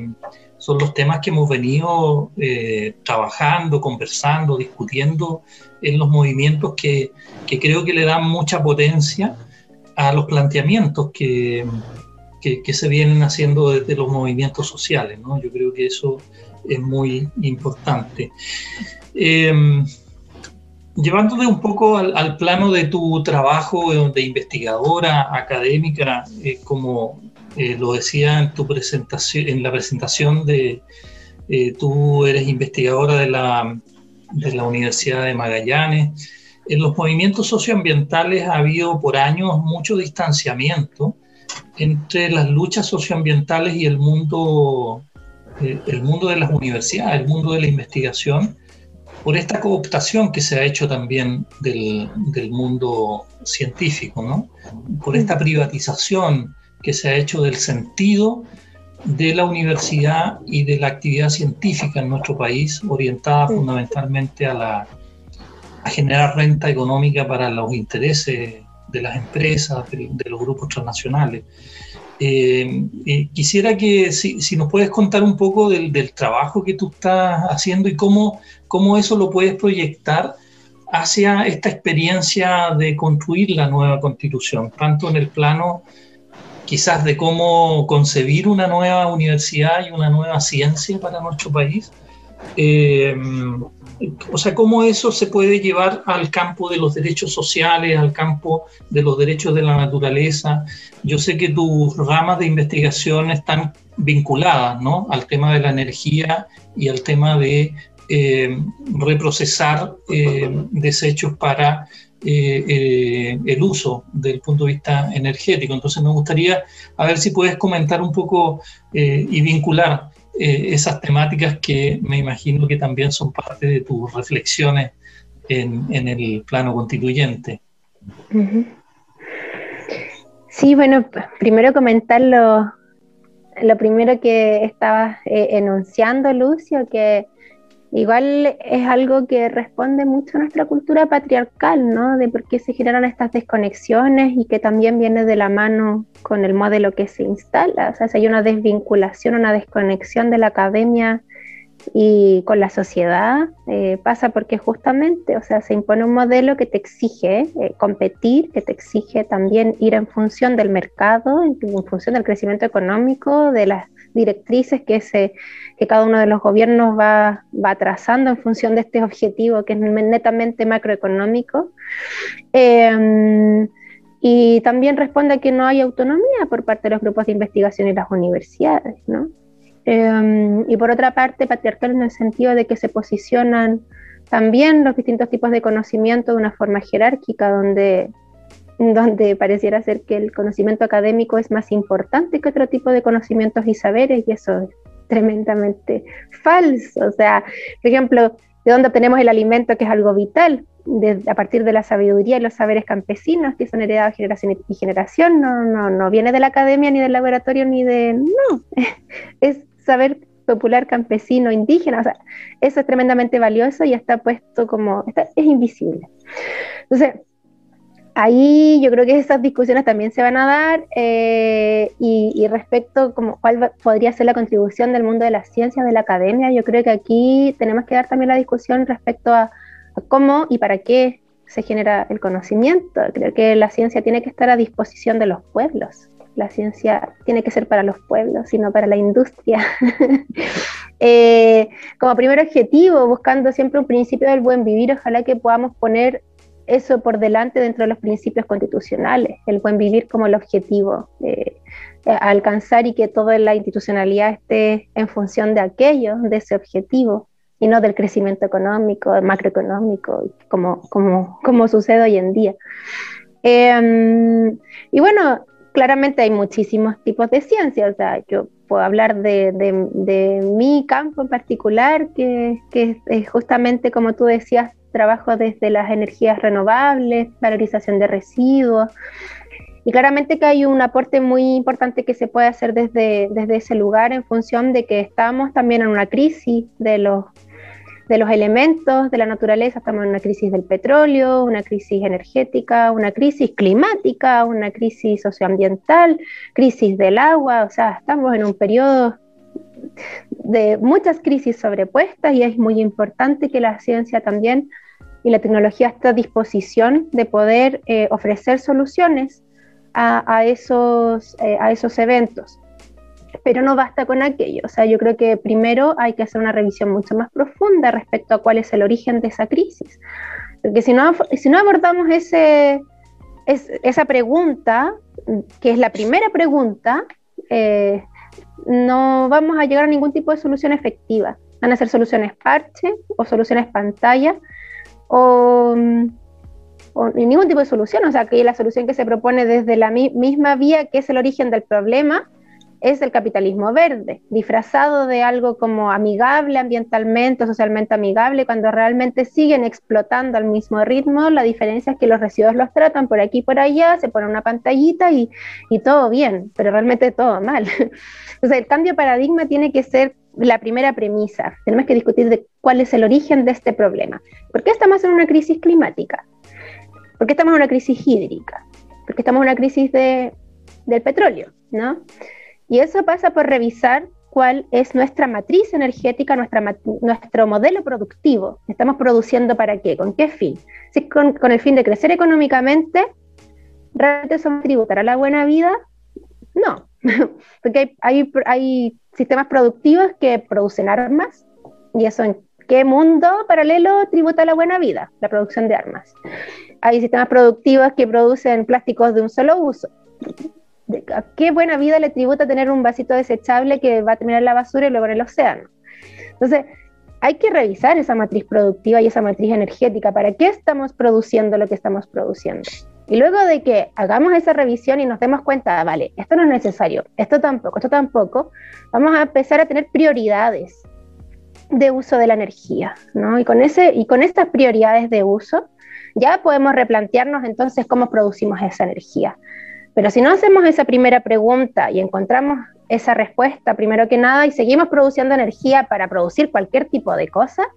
son los temas que hemos venido eh, trabajando, conversando, discutiendo en los movimientos que, que creo que le dan mucha potencia a los planteamientos que, que, se vienen haciendo desde los movimientos sociales. ¿no? Yo creo que eso es muy importante. Eh, llevándote un poco al, plano de tu trabajo de investigadora académica, eh, como eh, lo decía en tu presentación, en la presentación de tú eres investigadora de la, de la Universidad de Magallanes. En los movimientos socioambientales ha habido por años mucho distanciamiento entre las luchas socioambientales y el mundo, eh, el mundo de las universidades, el mundo de la investigación, por esta cooptación que se ha hecho también del, del mundo científico, ¿no? por esta privatización que se ha hecho del sentido de la universidad y de la actividad científica en nuestro país, orientada fundamentalmente a, la, a generar renta económica para los intereses de las empresas, de, los grupos transnacionales. Eh, eh, quisiera que si, nos puedes contar un poco del, trabajo que tú estás haciendo y cómo, cómo eso lo puedes proyectar hacia esta experiencia de construir la nueva constitución, tanto en el plano quizás de cómo concebir una nueva universidad y una nueva ciencia para nuestro país, eh, o sea, cómo eso se puede llevar al campo de los derechos sociales, al campo de los derechos de la naturaleza. Yo sé que tus ramas de investigación están vinculadas ¿no? al tema de la energía y al tema de eh, reprocesar eh, desechos para eh, el uso del punto de vista energético. Entonces me gustaría a ver si puedes comentar un poco y vincular eh, esas temáticas que me imagino que también son parte de tus reflexiones en, el plano constituyente. Sí, bueno, primero comentar lo, primero que estabas eh, enunciando, Lucio, que igual es algo que responde mucho a nuestra cultura patriarcal, ¿no? De por qué se generan estas desconexiones y que también viene de la mano con el modelo que se instala. O sea, si hay una desvinculación, una desconexión de la academia y con la sociedad eh, pasa porque justamente, o sea, se impone un modelo que te exige eh, competir, que te exige también ir en función del mercado, en, función del crecimiento económico, de las directrices que, se, que cada uno de los gobiernos va, va trazando en función de este objetivo que es netamente macroeconómico. Em, y también responde a que no hay autonomía por parte de los grupos de investigación y las universidades, ¿no? Em, y por otra parte, patriarcal en el sentido de que se posicionan también los distintos tipos de conocimiento de una forma jerárquica, donde, donde pareciera ser que el conocimiento académico es más importante que otro tipo de conocimientos y saberes, y eso es tremendamente falso. O sea, por ejemplo, ¿de dónde obtenemos el alimento, que es algo vital? a partir de la sabiduría y los saberes campesinos que son heredados generación y generación, no, no, no viene de la academia ni del laboratorio ni de... No, <laughs> es saber popular campesino, indígena, o sea, eso es tremendamente valioso y está puesto como, es invisible. Entonces, ahí yo creo que esas discusiones también se van a dar eh, y, respecto como cuál podría ser la contribución del mundo de la ciencia, de la academia, yo creo que aquí tenemos que dar también la discusión respecto a, cómo y para qué se genera el conocimiento. Creo que la ciencia tiene que estar a disposición de los pueblos la ciencia tiene que ser para los pueblos, sino para la industria. <laughs> Eh, como primer objetivo, buscando siempre un principio del buen vivir, ojalá que podamos poner eso por delante dentro de los principios constitucionales, el buen vivir como el objetivo eh, alcanzar y que toda la institucionalidad esté en función de aquello, de ese objetivo, y no del crecimiento económico, macroeconómico, como, como, sucede hoy en día. Em, y bueno, claramente hay muchísimos tipos de ciencia, o sea, yo puedo hablar de, de, mi campo en particular, que, que, es justamente, como tú decías, trabajo desde las energías renovables, valorización de residuos, y claramente que hay un aporte muy importante que se puede hacer desde, desde ese lugar en función de que estamos también en una crisis de los de los elementos de la naturaleza, estamos en una crisis del petróleo, una crisis energética, una crisis climática, una crisis socioambiental, crisis del agua, o sea, estamos en un periodo de muchas crisis sobrepuestas y es muy importante que la ciencia también y la tecnología esté a disposición de poder eh, ofrecer soluciones a, esos, eh, a esos eventos pero no basta con aquello. O sea, yo creo que primero hay que hacer una revisión mucho más profunda respecto a cuál es el origen de esa crisis. Porque si no, si no abordamos ese, esa pregunta, que es la primera pregunta, eh, no vamos a llegar a ningún tipo de solución efectiva. Van a ser soluciones parche o soluciones pantalla o, o ningún tipo de solución. O sea, que la solución que se propone desde la misma vía, que es el origen del problema, es el capitalismo verde, disfrazado de algo como amigable ambientalmente, socialmente amigable, cuando realmente siguen explotando al mismo ritmo. La diferencia es que los residuos los tratan por aquí y por allá, se pone una pantallita y, todo bien, pero realmente todo mal. <laughs> Entonces, el cambio de paradigma tiene que ser la primera premisa. Tenemos que discutir de cuál es el origen de este problema. ¿Por qué estamos en una crisis climática? ¿Por qué estamos en una crisis hídrica? ¿Por qué estamos en una crisis de, del petróleo? ¿no? Y eso pasa por revisar cuál es nuestra matriz energética, nuestra, nuestro modelo productivo. ¿Estamos produciendo para qué? ¿Con qué fin? Si con, con el fin de crecer económicamente, ¿realmente somos tributar a la buena vida? No, <laughs> porque hay, hay, hay sistemas productivos que producen armas y eso en qué mundo paralelo tributa a la buena vida, la producción de armas. Hay sistemas productivos que producen plásticos de un solo uso qué buena vida le tributa tener un vasito desechable que va a terminar en la basura y luego en el océano. Entonces, hay que revisar esa matriz productiva y esa matriz energética. ¿Para qué estamos produciendo lo que estamos produciendo? Y luego de que hagamos esa revisión y nos demos cuenta, vale, esto no es necesario, esto tampoco, esto tampoco, vamos a empezar a tener prioridades de uso de la energía, ¿no? Y con, ese, y con estas prioridades de uso, ya podemos replantearnos entonces cómo producimos esa energía. Pero si no hacemos esa primera pregunta y encontramos esa respuesta primero que nada y seguimos produciendo energía para producir cualquier tipo de cosa,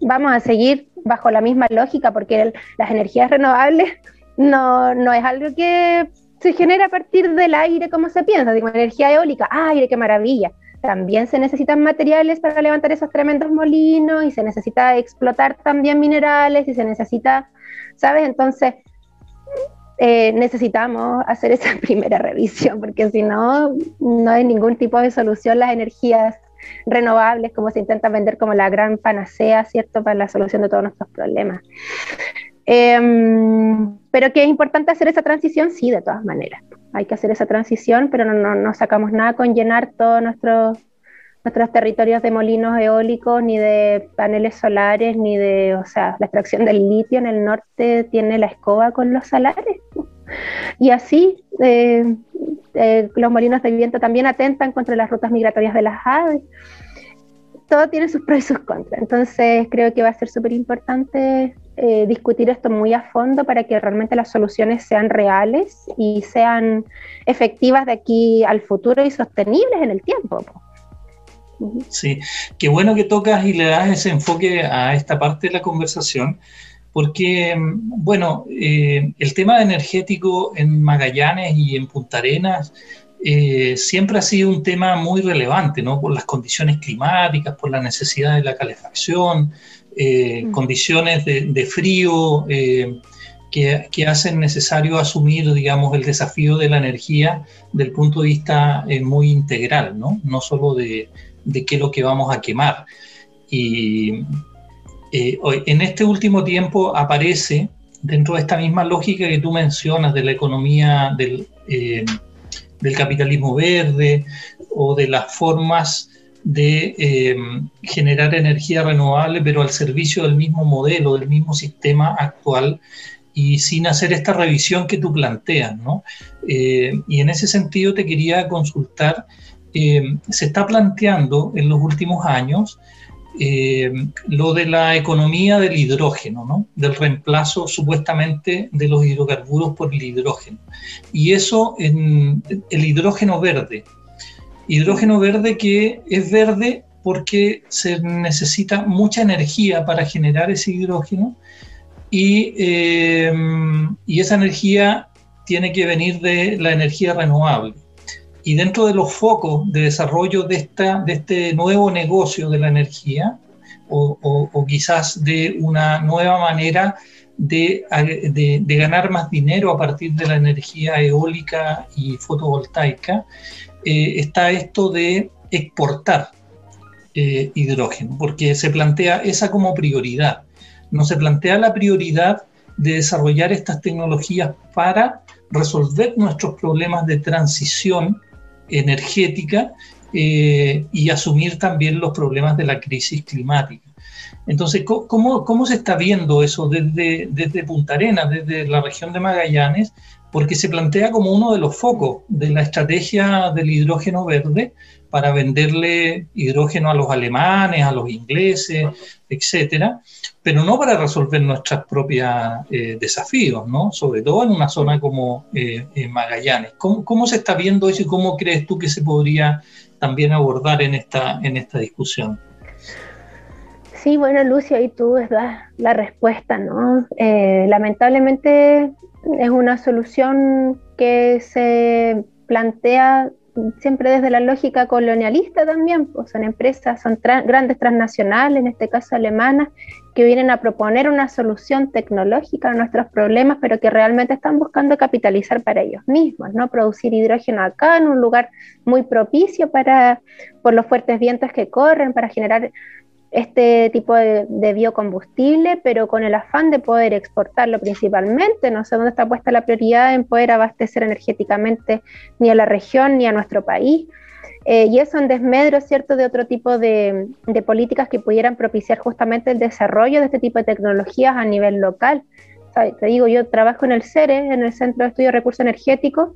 vamos a seguir bajo la misma lógica porque las energías renovables no, no es algo que se genera a partir del aire como se piensa, digo, energía eólica, aire, qué maravilla. También se necesitan materiales para levantar esos tremendos molinos y se necesita explotar también minerales y se necesita, ¿sabes? Entonces, eh, necesitamos hacer esa <laughs> primera revisión porque si no, no hay ningún tipo de solución las energías renovables como se intenta vender como la gran panacea, ¿cierto?, para la solución de todos nuestros problemas. Em, pero que es importante hacer esa transición, sí, de todas maneras. Hay que hacer esa transición, pero no, no, sacamos nada con llenar todos nuestros nuestros territorios de molinos eólicos, ni de paneles solares, ni de, o sea, la extracción del litio en el norte tiene la escoba con los salares. Y así eh, eh, los molinos de viento también atentan contra las rutas migratorias de las aves. Todo tiene sus pros y sus contras. Entonces creo que va a ser súper importante eh, discutir esto muy a fondo para que realmente las soluciones sean reales y sean efectivas de aquí al futuro y sostenibles en el tiempo. Sí, qué bueno que tocas y le das ese enfoque a esta parte de la conversación, porque, bueno, eh, el tema energético en Magallanes y en Punta Arenas eh, siempre ha sido un tema muy relevante, ¿no? Por las condiciones climáticas, por la necesidad de la calefacción, eh, mm. condiciones de, frío eh, que, hacen necesario asumir, digamos, el desafío de la energía del punto de vista eh, muy integral, ¿no? No solo de, de, qué es lo que vamos a quemar. Y en este último tiempo aparece, dentro de esta misma lógica que tú mencionas de la economía del, del capitalismo verde o de las formas de eh, generar energía renovable, pero al servicio del mismo modelo, del mismo sistema actual y sin hacer esta revisión que tú planteas, ¿no? Eh, y en ese sentido te quería consultar, eh, se está planteando en los últimos años lo de la economía del hidrógeno, ¿no? Del reemplazo supuestamente de los hidrocarburos por el hidrógeno. Y eso en el hidrógeno verde, Hidrógeno verde que es verde porque se necesita mucha energía para generar ese hidrógeno y, eh, y, esa energía tiene que venir de la energía renovable. Y dentro de los focos de desarrollo de, esta, de este nuevo negocio de la energía, o, quizás de una nueva manera de, ganar más dinero a partir de la energía eólica y fotovoltaica, eh, está esto de exportar eh, hidrógeno, porque se plantea esa como prioridad. No se plantea la prioridad de desarrollar estas tecnologías para resolver nuestros problemas de transición energética eh, y asumir también los problemas de la crisis climática. Entonces, ¿cómo, cómo se está viendo eso desde, desde Punta Arenas, desde la región de Magallanes, porque se plantea como uno de los focos de la estrategia del hidrógeno verde para venderle hidrógeno a los alemanes, a los ingleses, etcétera, pero no para resolver nuestros propios eh, desafíos, ¿no? Sobre todo en una zona como eh, Magallanes. ¿Cómo, se está viendo eso y cómo crees tú que se podría también abordar en esta, en esta discusión? Sí, bueno, Lucio, ahí tú das la respuesta, ¿no? Eh, lamentablemente es una solución que se plantea siempre desde la lógica colonialista también, pues son empresas, son grandes transnacionales, en este caso alemanas, que vienen a proponer una solución tecnológica a nuestros problemas, pero que realmente están buscando capitalizar para ellos mismos, ¿no? Producir hidrógeno acá en un lugar muy propicio para, por los fuertes vientos que corren, para generar este tipo de, biocombustible, pero con el afán de poder exportarlo principalmente. No sé dónde está puesta la prioridad en poder abastecer energéticamente ni a la región ni a nuestro país. Eh, y eso en desmedro, ¿cierto?, de otro tipo de, políticas que pudieran propiciar justamente el desarrollo de este tipo de tecnologías a nivel local. te digo, yo trabajo en el CERE, en el Centro de Estudio de Recursos Energéticos,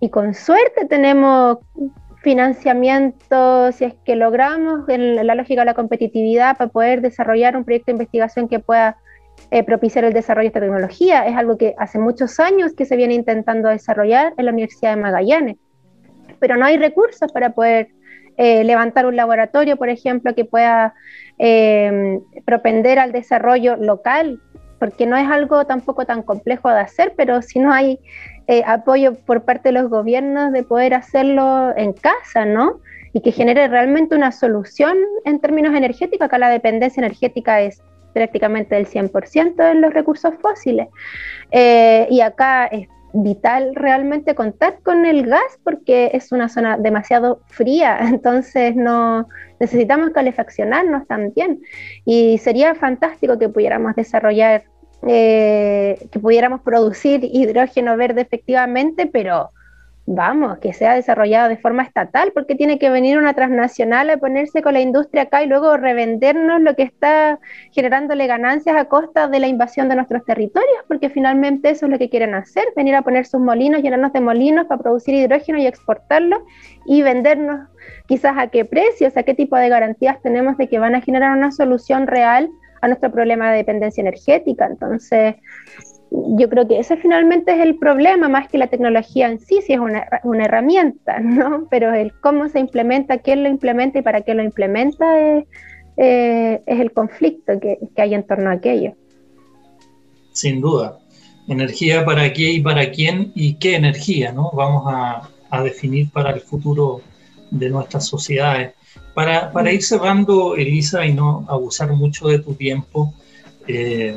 y con suerte tenemos financiamiento, si es que logramos la lógica de la competitividad para poder desarrollar un proyecto de investigación que pueda eh, propiciar el desarrollo de esta tecnología. Es algo que hace muchos años que se viene intentando desarrollar en la Universidad de Magallanes, pero no hay recursos para poder eh, levantar un laboratorio, por ejemplo, que pueda eh, propender al desarrollo local, porque no es algo tampoco tan complejo de hacer, pero si no hay eh, apoyo por parte de los gobiernos de poder hacerlo en casa, ¿no? Y que genere realmente una solución en términos energéticos. Acá la dependencia energética es prácticamente del 100% en los recursos fósiles. y acá es vital realmente contar con el gas porque es una zona demasiado fría, <laughs> entonces no necesitamos calefaccionarnos también y sería fantástico que pudiéramos desarrollar, eh, que pudiéramos producir hidrógeno verde efectivamente, pero vamos, que sea desarrollado de forma estatal, porque tiene que venir una transnacional a ponerse con la industria acá y luego revendernos lo que está generándole ganancias a costa de la invasión de nuestros territorios, porque finalmente eso es lo que quieren hacer, venir a poner sus molinos, llenarnos de molinos para producir hidrógeno y exportarlo y vendernos quizás a qué precios, a qué tipo de garantías tenemos de que van a generar una solución real a nuestro problema de dependencia energética. Entonces, yo creo que ese finalmente es el problema, más que la tecnología en sí, si es una, una, herramienta, <laughs> ¿no? Pero el cómo se implementa, quién lo implementa y para qué lo implementa es, eh, es el conflicto que, que, hay en torno a aquello. Sin duda. Energía para qué y para quién y qué energía, ¿no? Vamos a, a definir para el futuro de nuestras sociedades. Para, para ir cerrando, Elisa, y no abusar mucho de tu tiempo, eh,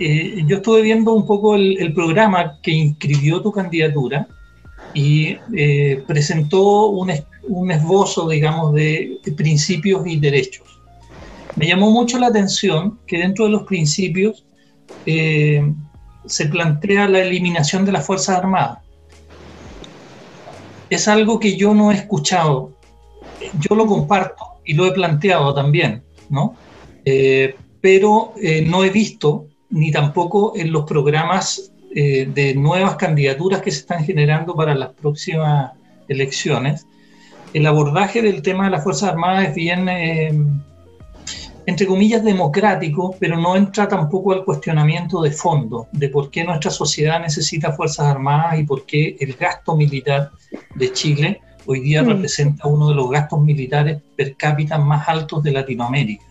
eh, yo estuve viendo un poco el, programa que inscribió tu candidatura y eh, presentó un, un, esbozo, digamos, de, principios y derechos. Me llamó mucho la atención que dentro de los principios eh, se plantea la eliminación de las Fuerzas Armadas. Es algo que yo no he escuchado. Yo lo comparto y lo he planteado también, ¿no? pero no he visto ni tampoco en los programas eh, de nuevas candidaturas que se están generando para las próximas elecciones. El abordaje del tema de las Fuerzas Armadas es bien, eh, entre comillas, democrático, pero no entra tampoco al cuestionamiento de fondo de por qué nuestra sociedad necesita Fuerzas Armadas y por qué el gasto militar de Chile hoy día mm. representa uno de los gastos militares per cápita más altos de Latinoamérica.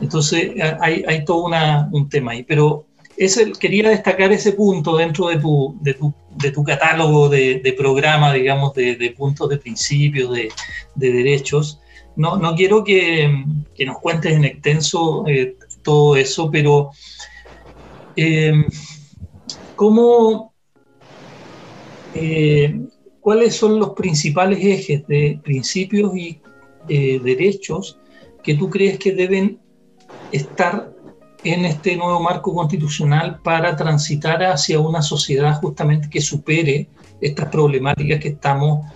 Entonces hay, hay todo una, un tema ahí, pero ese, quería destacar ese punto dentro de tu, de tu, de tu catálogo de, de, programa, digamos, de, puntos de principios, de, derechos. No, no quiero que, que, nos cuentes en extenso eh, todo eso, pero eh, ¿cómo, eh, ¿cuáles son los principales ejes de principios y derechos que tú crees que deben estar en este nuevo marco constitucional para transitar hacia una sociedad justamente que supere estas problemáticas que estamos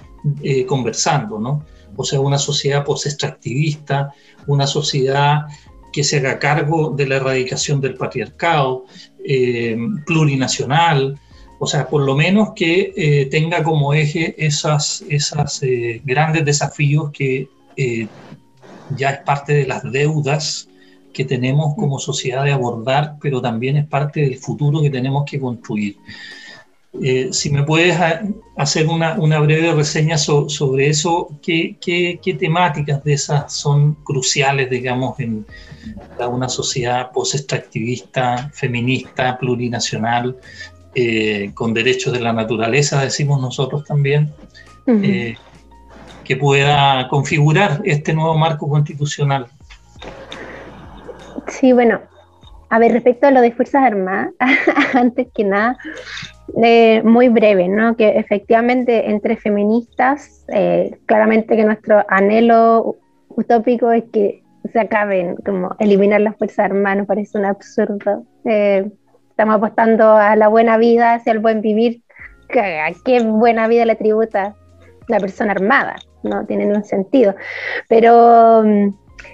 eh, conversando, ¿no? O sea, una sociedad post-extractivista, una sociedad que se haga cargo de la erradicación del patriarcado, eh, plurinacional, o sea, por lo menos que eh, tenga como eje esas, esas grandes desafíos que ya es parte de las deudas que tenemos como sociedad de abordar, pero también es parte del futuro que tenemos que construir. Eh, si me puedes hacer una, una breve reseña sobre eso, ¿qué, ¿qué, qué, temáticas de esas son cruciales, digamos, en una sociedad post-extractivista, feminista, plurinacional, eh, con derechos de la naturaleza, decimos nosotros también, eh, que pueda configurar este nuevo marco constitucional? Sí, bueno, a ver, respecto a lo de Fuerzas Armadas, <laughs> antes que nada, eh, muy breve, ¿no? Que efectivamente entre feministas, eh, claramente que nuestro anhelo utópico es que se acaben, como eliminar las Fuerzas Armadas, nos parece un absurdo. Eh, estamos apostando a la buena vida, hacia el buen vivir. ¿A qué buena vida le tributa la persona armada? No tiene ningún sentido. Pero mm,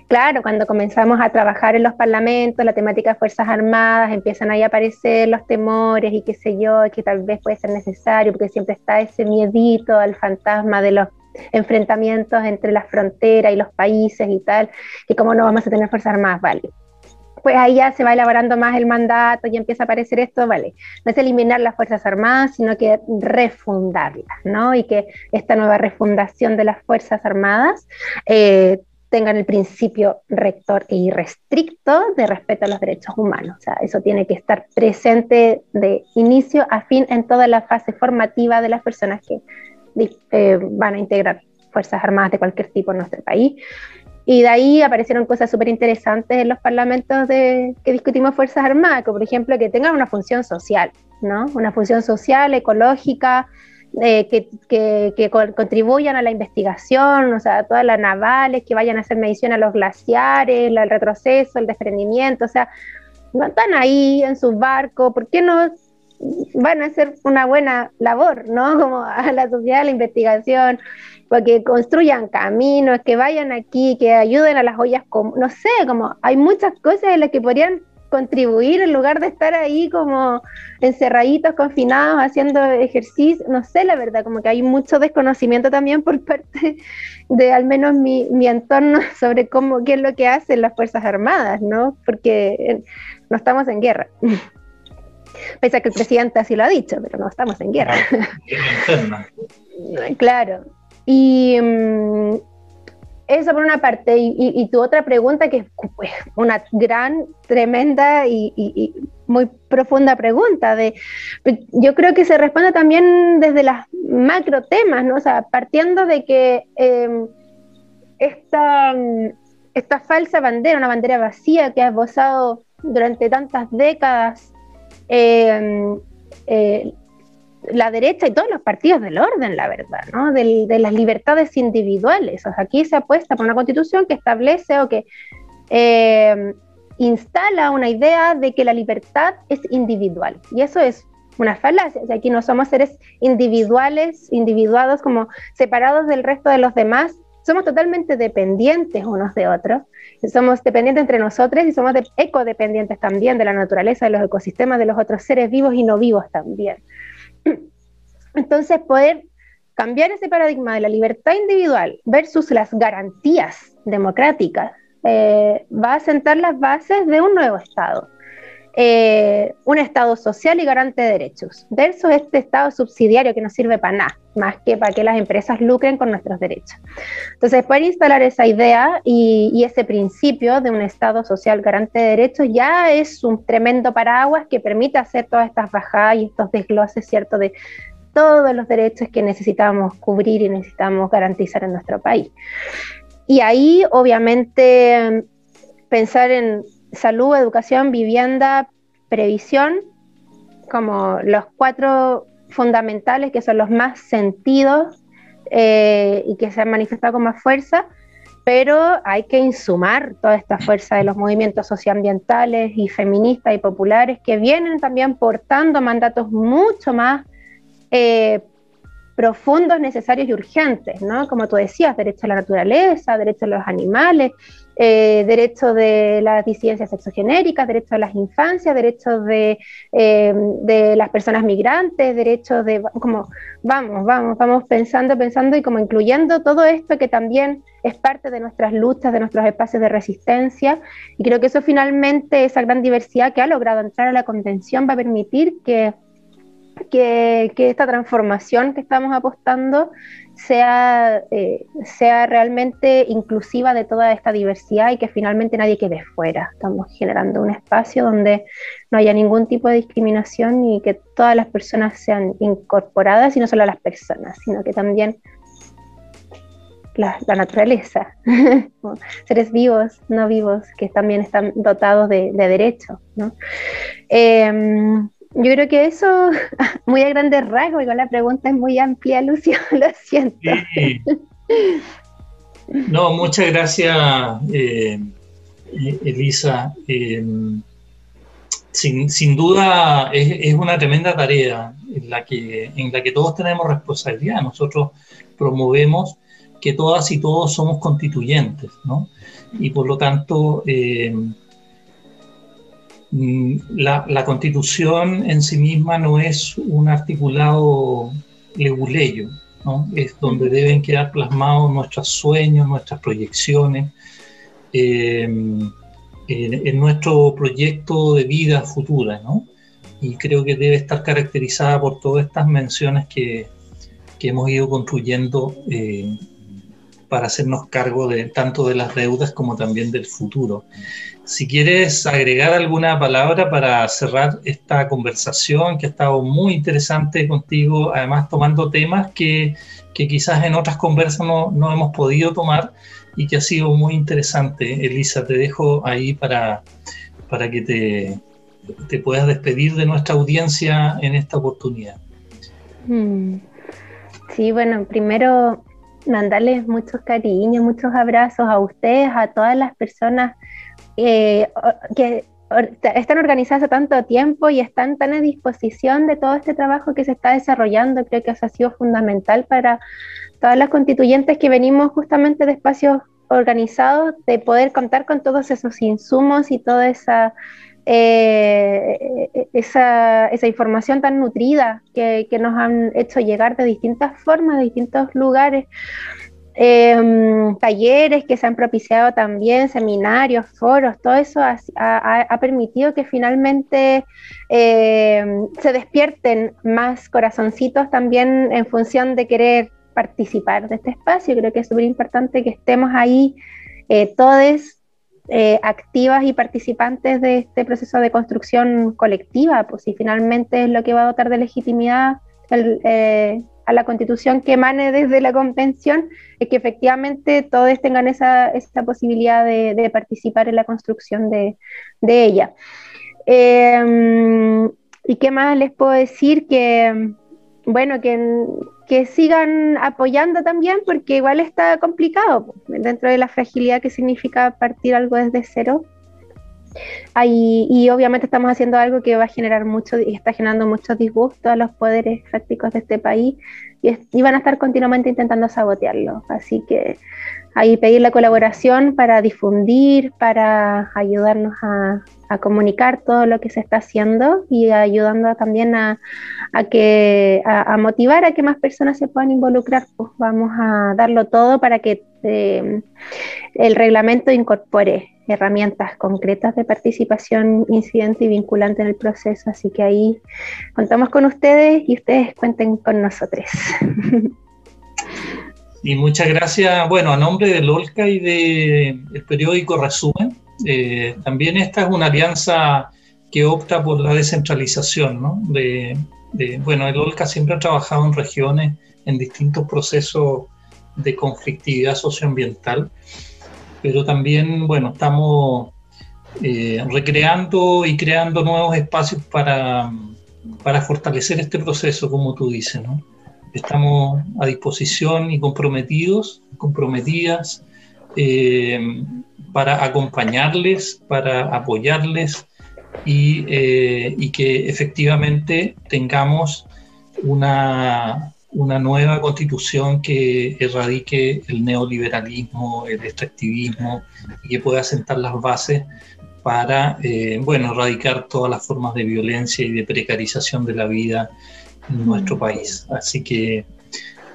Claro, cuando comenzamos a trabajar en los parlamentos, la temática de Fuerzas Armadas, empiezan ahí a aparecer los temores y qué sé yo, que tal vez puede ser necesario, porque siempre está ese miedito al fantasma de los enfrentamientos entre las fronteras y los países y tal, que cómo no vamos a tener Fuerzas Armadas, vale. Después ahí ya se va elaborando más el mandato y empieza a aparecer esto, vale, no es eliminar las Fuerzas Armadas, sino que refundarlas, ¿no? Y que esta nueva refundación de las Fuerzas Armadas eh, tengan el principio rector e irrestricto de respeto a los derechos humanos. O sea, eso tiene que estar presente de inicio a fin en toda la fase formativa de las personas que eh, van a integrar Fuerzas Armadas de cualquier tipo en nuestro país. Y de ahí aparecieron cosas súper interesantes en los parlamentos de, que discutimos Fuerzas Armadas, como por ejemplo que tengan una función social, ¿no? Una función social, ecológica, eh, que, contribuyan a la investigación, o sea, todas las navales, que vayan a hacer medición a los glaciares, el retroceso, el desprendimiento, o sea, no están ahí en sus barcos, ¿por qué no van a hacer una buena labor, ¿no? <laughs> Como a la sociedad, a la investigación, porque construyan caminos, que vayan aquí, que ayuden a las ollas, no sé, como hay muchas cosas en las que podrían contribuir en lugar de estar ahí como encerraditos, confinados, haciendo ejercicio, no sé, la verdad, como que hay mucho desconocimiento también por <laughs> parte de al menos mi, mi entorno <laughs> sobre cómo, qué es lo que hacen las Fuerzas Armadas, ¿no? Porque eh, no estamos en guerra. <laughs> Pese a que el presidente así lo ha dicho, pero no estamos en guerra. claro. Y mm, eso por una parte. Y, tu otra pregunta, que es pues, una gran, tremenda y, muy profunda pregunta. De, yo creo que se responde también desde los macro temas, ¿no? O sea, partiendo de que em, esta, esta falsa bandera, una bandera vacía que ha esbozado durante tantas décadas em, eh, la derecha y todos los partidos del orden, la verdad, ¿no? de las libertades individuales. O sea, aquí se apuesta por una constitución que establece o que eh, instala una idea de que la libertad es individual. Y eso es una falacia. aquí no somos seres individuales, individuados como separados del resto de los demás. Somos totalmente dependientes unos de otros. Somos dependientes entre nosotros y somos ecodependientes también de la naturaleza, de los ecosistemas, de los otros seres vivos y no vivos también. Entonces, poder cambiar ese paradigma de la libertad individual versus las garantías democráticas eh, va a sentar las bases de un nuevo Estado. Eh, un Estado social y garante de derechos, versus este Estado subsidiario que no sirve para nada, más que para que las empresas lucren con nuestros derechos. Entonces, poder instalar esa idea y, ese principio de un Estado social garante de derechos ya es un tremendo paraguas que permite hacer todas estas bajadas y estos desgloses, ¿cierto?, de todos los derechos que necesitamos cubrir y necesitamos garantizar en nuestro país. Y ahí, obviamente, pensar en salud, educación, vivienda, previsión, como los cuatro fundamentales que son los más sentidos eh, y que se han manifestado con más fuerza, pero hay que insumar toda esta fuerza de los movimientos socioambientales y feministas y populares que vienen también portando mandatos mucho más eh, profundos, necesarios y urgentes, ¿no? Como tú decías, derecho a la naturaleza, derecho a los animales, eh, derecho de las disidencias sexogenéricas, derecho a las infancias, derechos de, eh, de, las personas migrantes, derechos de, como, vamos, vamos, vamos pensando, pensando y como incluyendo todo esto que también es parte de nuestras luchas, de nuestros espacios de resistencia. Y creo que eso finalmente, esa gran diversidad que ha logrado entrar a la convención va a permitir que que, esta transformación que estamos apostando sea, eh, sea realmente inclusiva de toda esta diversidad y que finalmente nadie quede fuera. Estamos generando un espacio donde no haya ningún tipo de discriminación y que todas las personas sean incorporadas y no solo las personas, sino que también la, naturaleza, <laughs> seres vivos, no vivos, que también están dotados de, derechos. ¿no? Em, yo creo que eso, <laughs> muy a grandes rasgos, igual la pregunta es muy amplia, <laughs> Lucio, lo siento. No, muchas gracias, eh, Elisa. Eh, sin, duda es, una tremenda tarea en la, que, en la que todos tenemos responsabilidad. Nosotros promovemos que todas y todos somos constituyentes, ¿no? Y por lo tanto, eh, Mm, la, constitución en sí misma no es un articulado leguleyo, ¿no? es donde deben quedar plasmados nuestros sueños, nuestras proyecciones. Eh, en nuestro proyecto de vida futura, ¿no? Y creo que debe estar caracterizada por todas estas menciones que, que hemos ido construyendo eh, para hacernos cargo de tanto de las deudas como también del futuro. Si quieres agregar alguna palabra para cerrar esta conversación que ha estado muy interesante contigo, además tomando temas que, que quizás en otras conversas no, no hemos podido tomar y que ha sido muy interesante. Elisa, te dejo ahí para, para que te, te puedas despedir de nuestra audiencia en esta oportunidad. Mm. Sí, bueno, primero mandarles muchos cariños, muchos abrazos a ustedes, a todas las personas eh, que están organizadas hace tanto tiempo y están tan a disposición de todo este trabajo que se está desarrollando. Creo que ha sido fundamental para todas las constituyentes que venimos justamente de espacios organizados, de poder contar con todos esos insumos y toda esa, eh, esa, información tan nutrida que, nos han hecho llegar de distintas formas, de distintos lugares. Eh, talleres que se han propiciado también, seminarios, foros, todo eso ha, permitido que finalmente eh, se despierten más corazoncitos también en función de querer participar de este espacio. Creo que es súper importante que estemos ahí eh, eh, activas y participantes de este proceso de construcción colectiva, pues si finalmente es lo que va a dotar de legitimidad el, eh, a la constitución que emane desde la convención, es que efectivamente todos tengan esa, esa posibilidad de, participar en la construcción de, ella. Eh, ¿Y qué más les puedo decir? Que, bueno, que que sigan apoyando también, porque igual está complicado dentro de la fragilidad que significa partir algo desde cero. Ahí, y obviamente estamos haciendo algo que va a generar mucho y está generando mucho disgusto a los poderes fácticos de este país y, y van a estar continuamente intentando sabotearlo. Así que ahí pedir la colaboración para difundir, para ayudarnos a, a comunicar todo lo que se está haciendo y ayudando también a, a que, a, motivar a que más personas se puedan involucrar. Pues vamos a darlo todo para que eh, el reglamento incorpore herramientas concretas de participación incidente y vinculante en el proceso. Así que ahí contamos con ustedes y ustedes cuenten con nosotros. Y muchas gracias, bueno, a nombre del OLCA y del de periódico Resumen, eh, también esta es una alianza que opta por la descentralización, ¿no? De, bueno, el OLCA siempre ha trabajado en regiones, en distintos procesos de conflictividad socioambiental, pero también, bueno, estamos eh, recreando y creando nuevos espacios para, para fortalecer este proceso, como tú dices, ¿no? Estamos a disposición y comprometidos, comprometidas eh, para acompañarles, para apoyarles y, eh, y que efectivamente tengamos una, una, nueva constitución que erradique el neoliberalismo, el extractivismo y que pueda sentar las bases para, eh, bueno, erradicar todas las formas de violencia y de precarización de la vida en nuestro país. Así que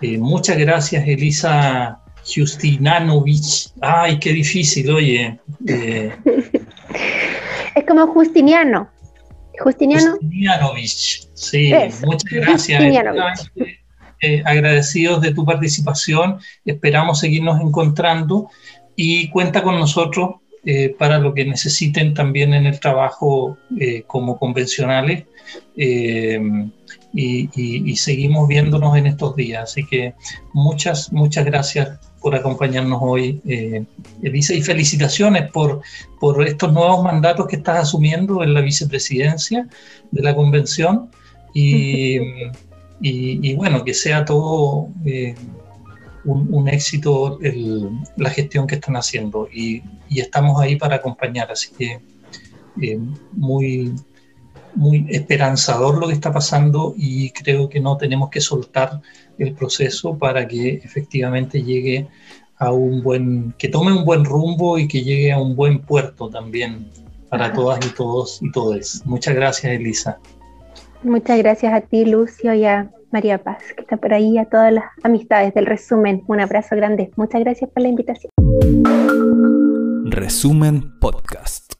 eh, muchas gracias, Elisa Justinanovich. Ay, qué difícil, oye. Eh, es como Justiniano. Justiniano. Justinianovich, sí, muchas gracias. Eh, agradecidos de tu participación, esperamos seguirnos encontrando y cuenta con nosotros eh, para lo que necesiten también en el trabajo como convencionales y, y, y, seguimos viéndonos en estos días. Así que muchas, muchas gracias por acompañarnos hoy, eh, Elisa, y felicitaciones por, por estos nuevos mandatos que estás asumiendo en la vicepresidencia de la convención. Y, <laughs> y, y bueno, que sea todo eh, un, un, éxito el, la gestión que están haciendo. Y, estamos ahí para acompañar, así que eh, muy, muy esperanzador lo que está pasando y creo que no tenemos que soltar el proceso para que efectivamente llegue a un buen, que tome un buen rumbo y que llegue a un buen puerto también para todas y todos y todes. Muchas gracias, Elisa. Muchas gracias a ti, Lucio, y a María Paz, que está por ahí, a todas las amistades del resumen. Un abrazo grande. Muchas gracias por la invitación. Resumen Podcast.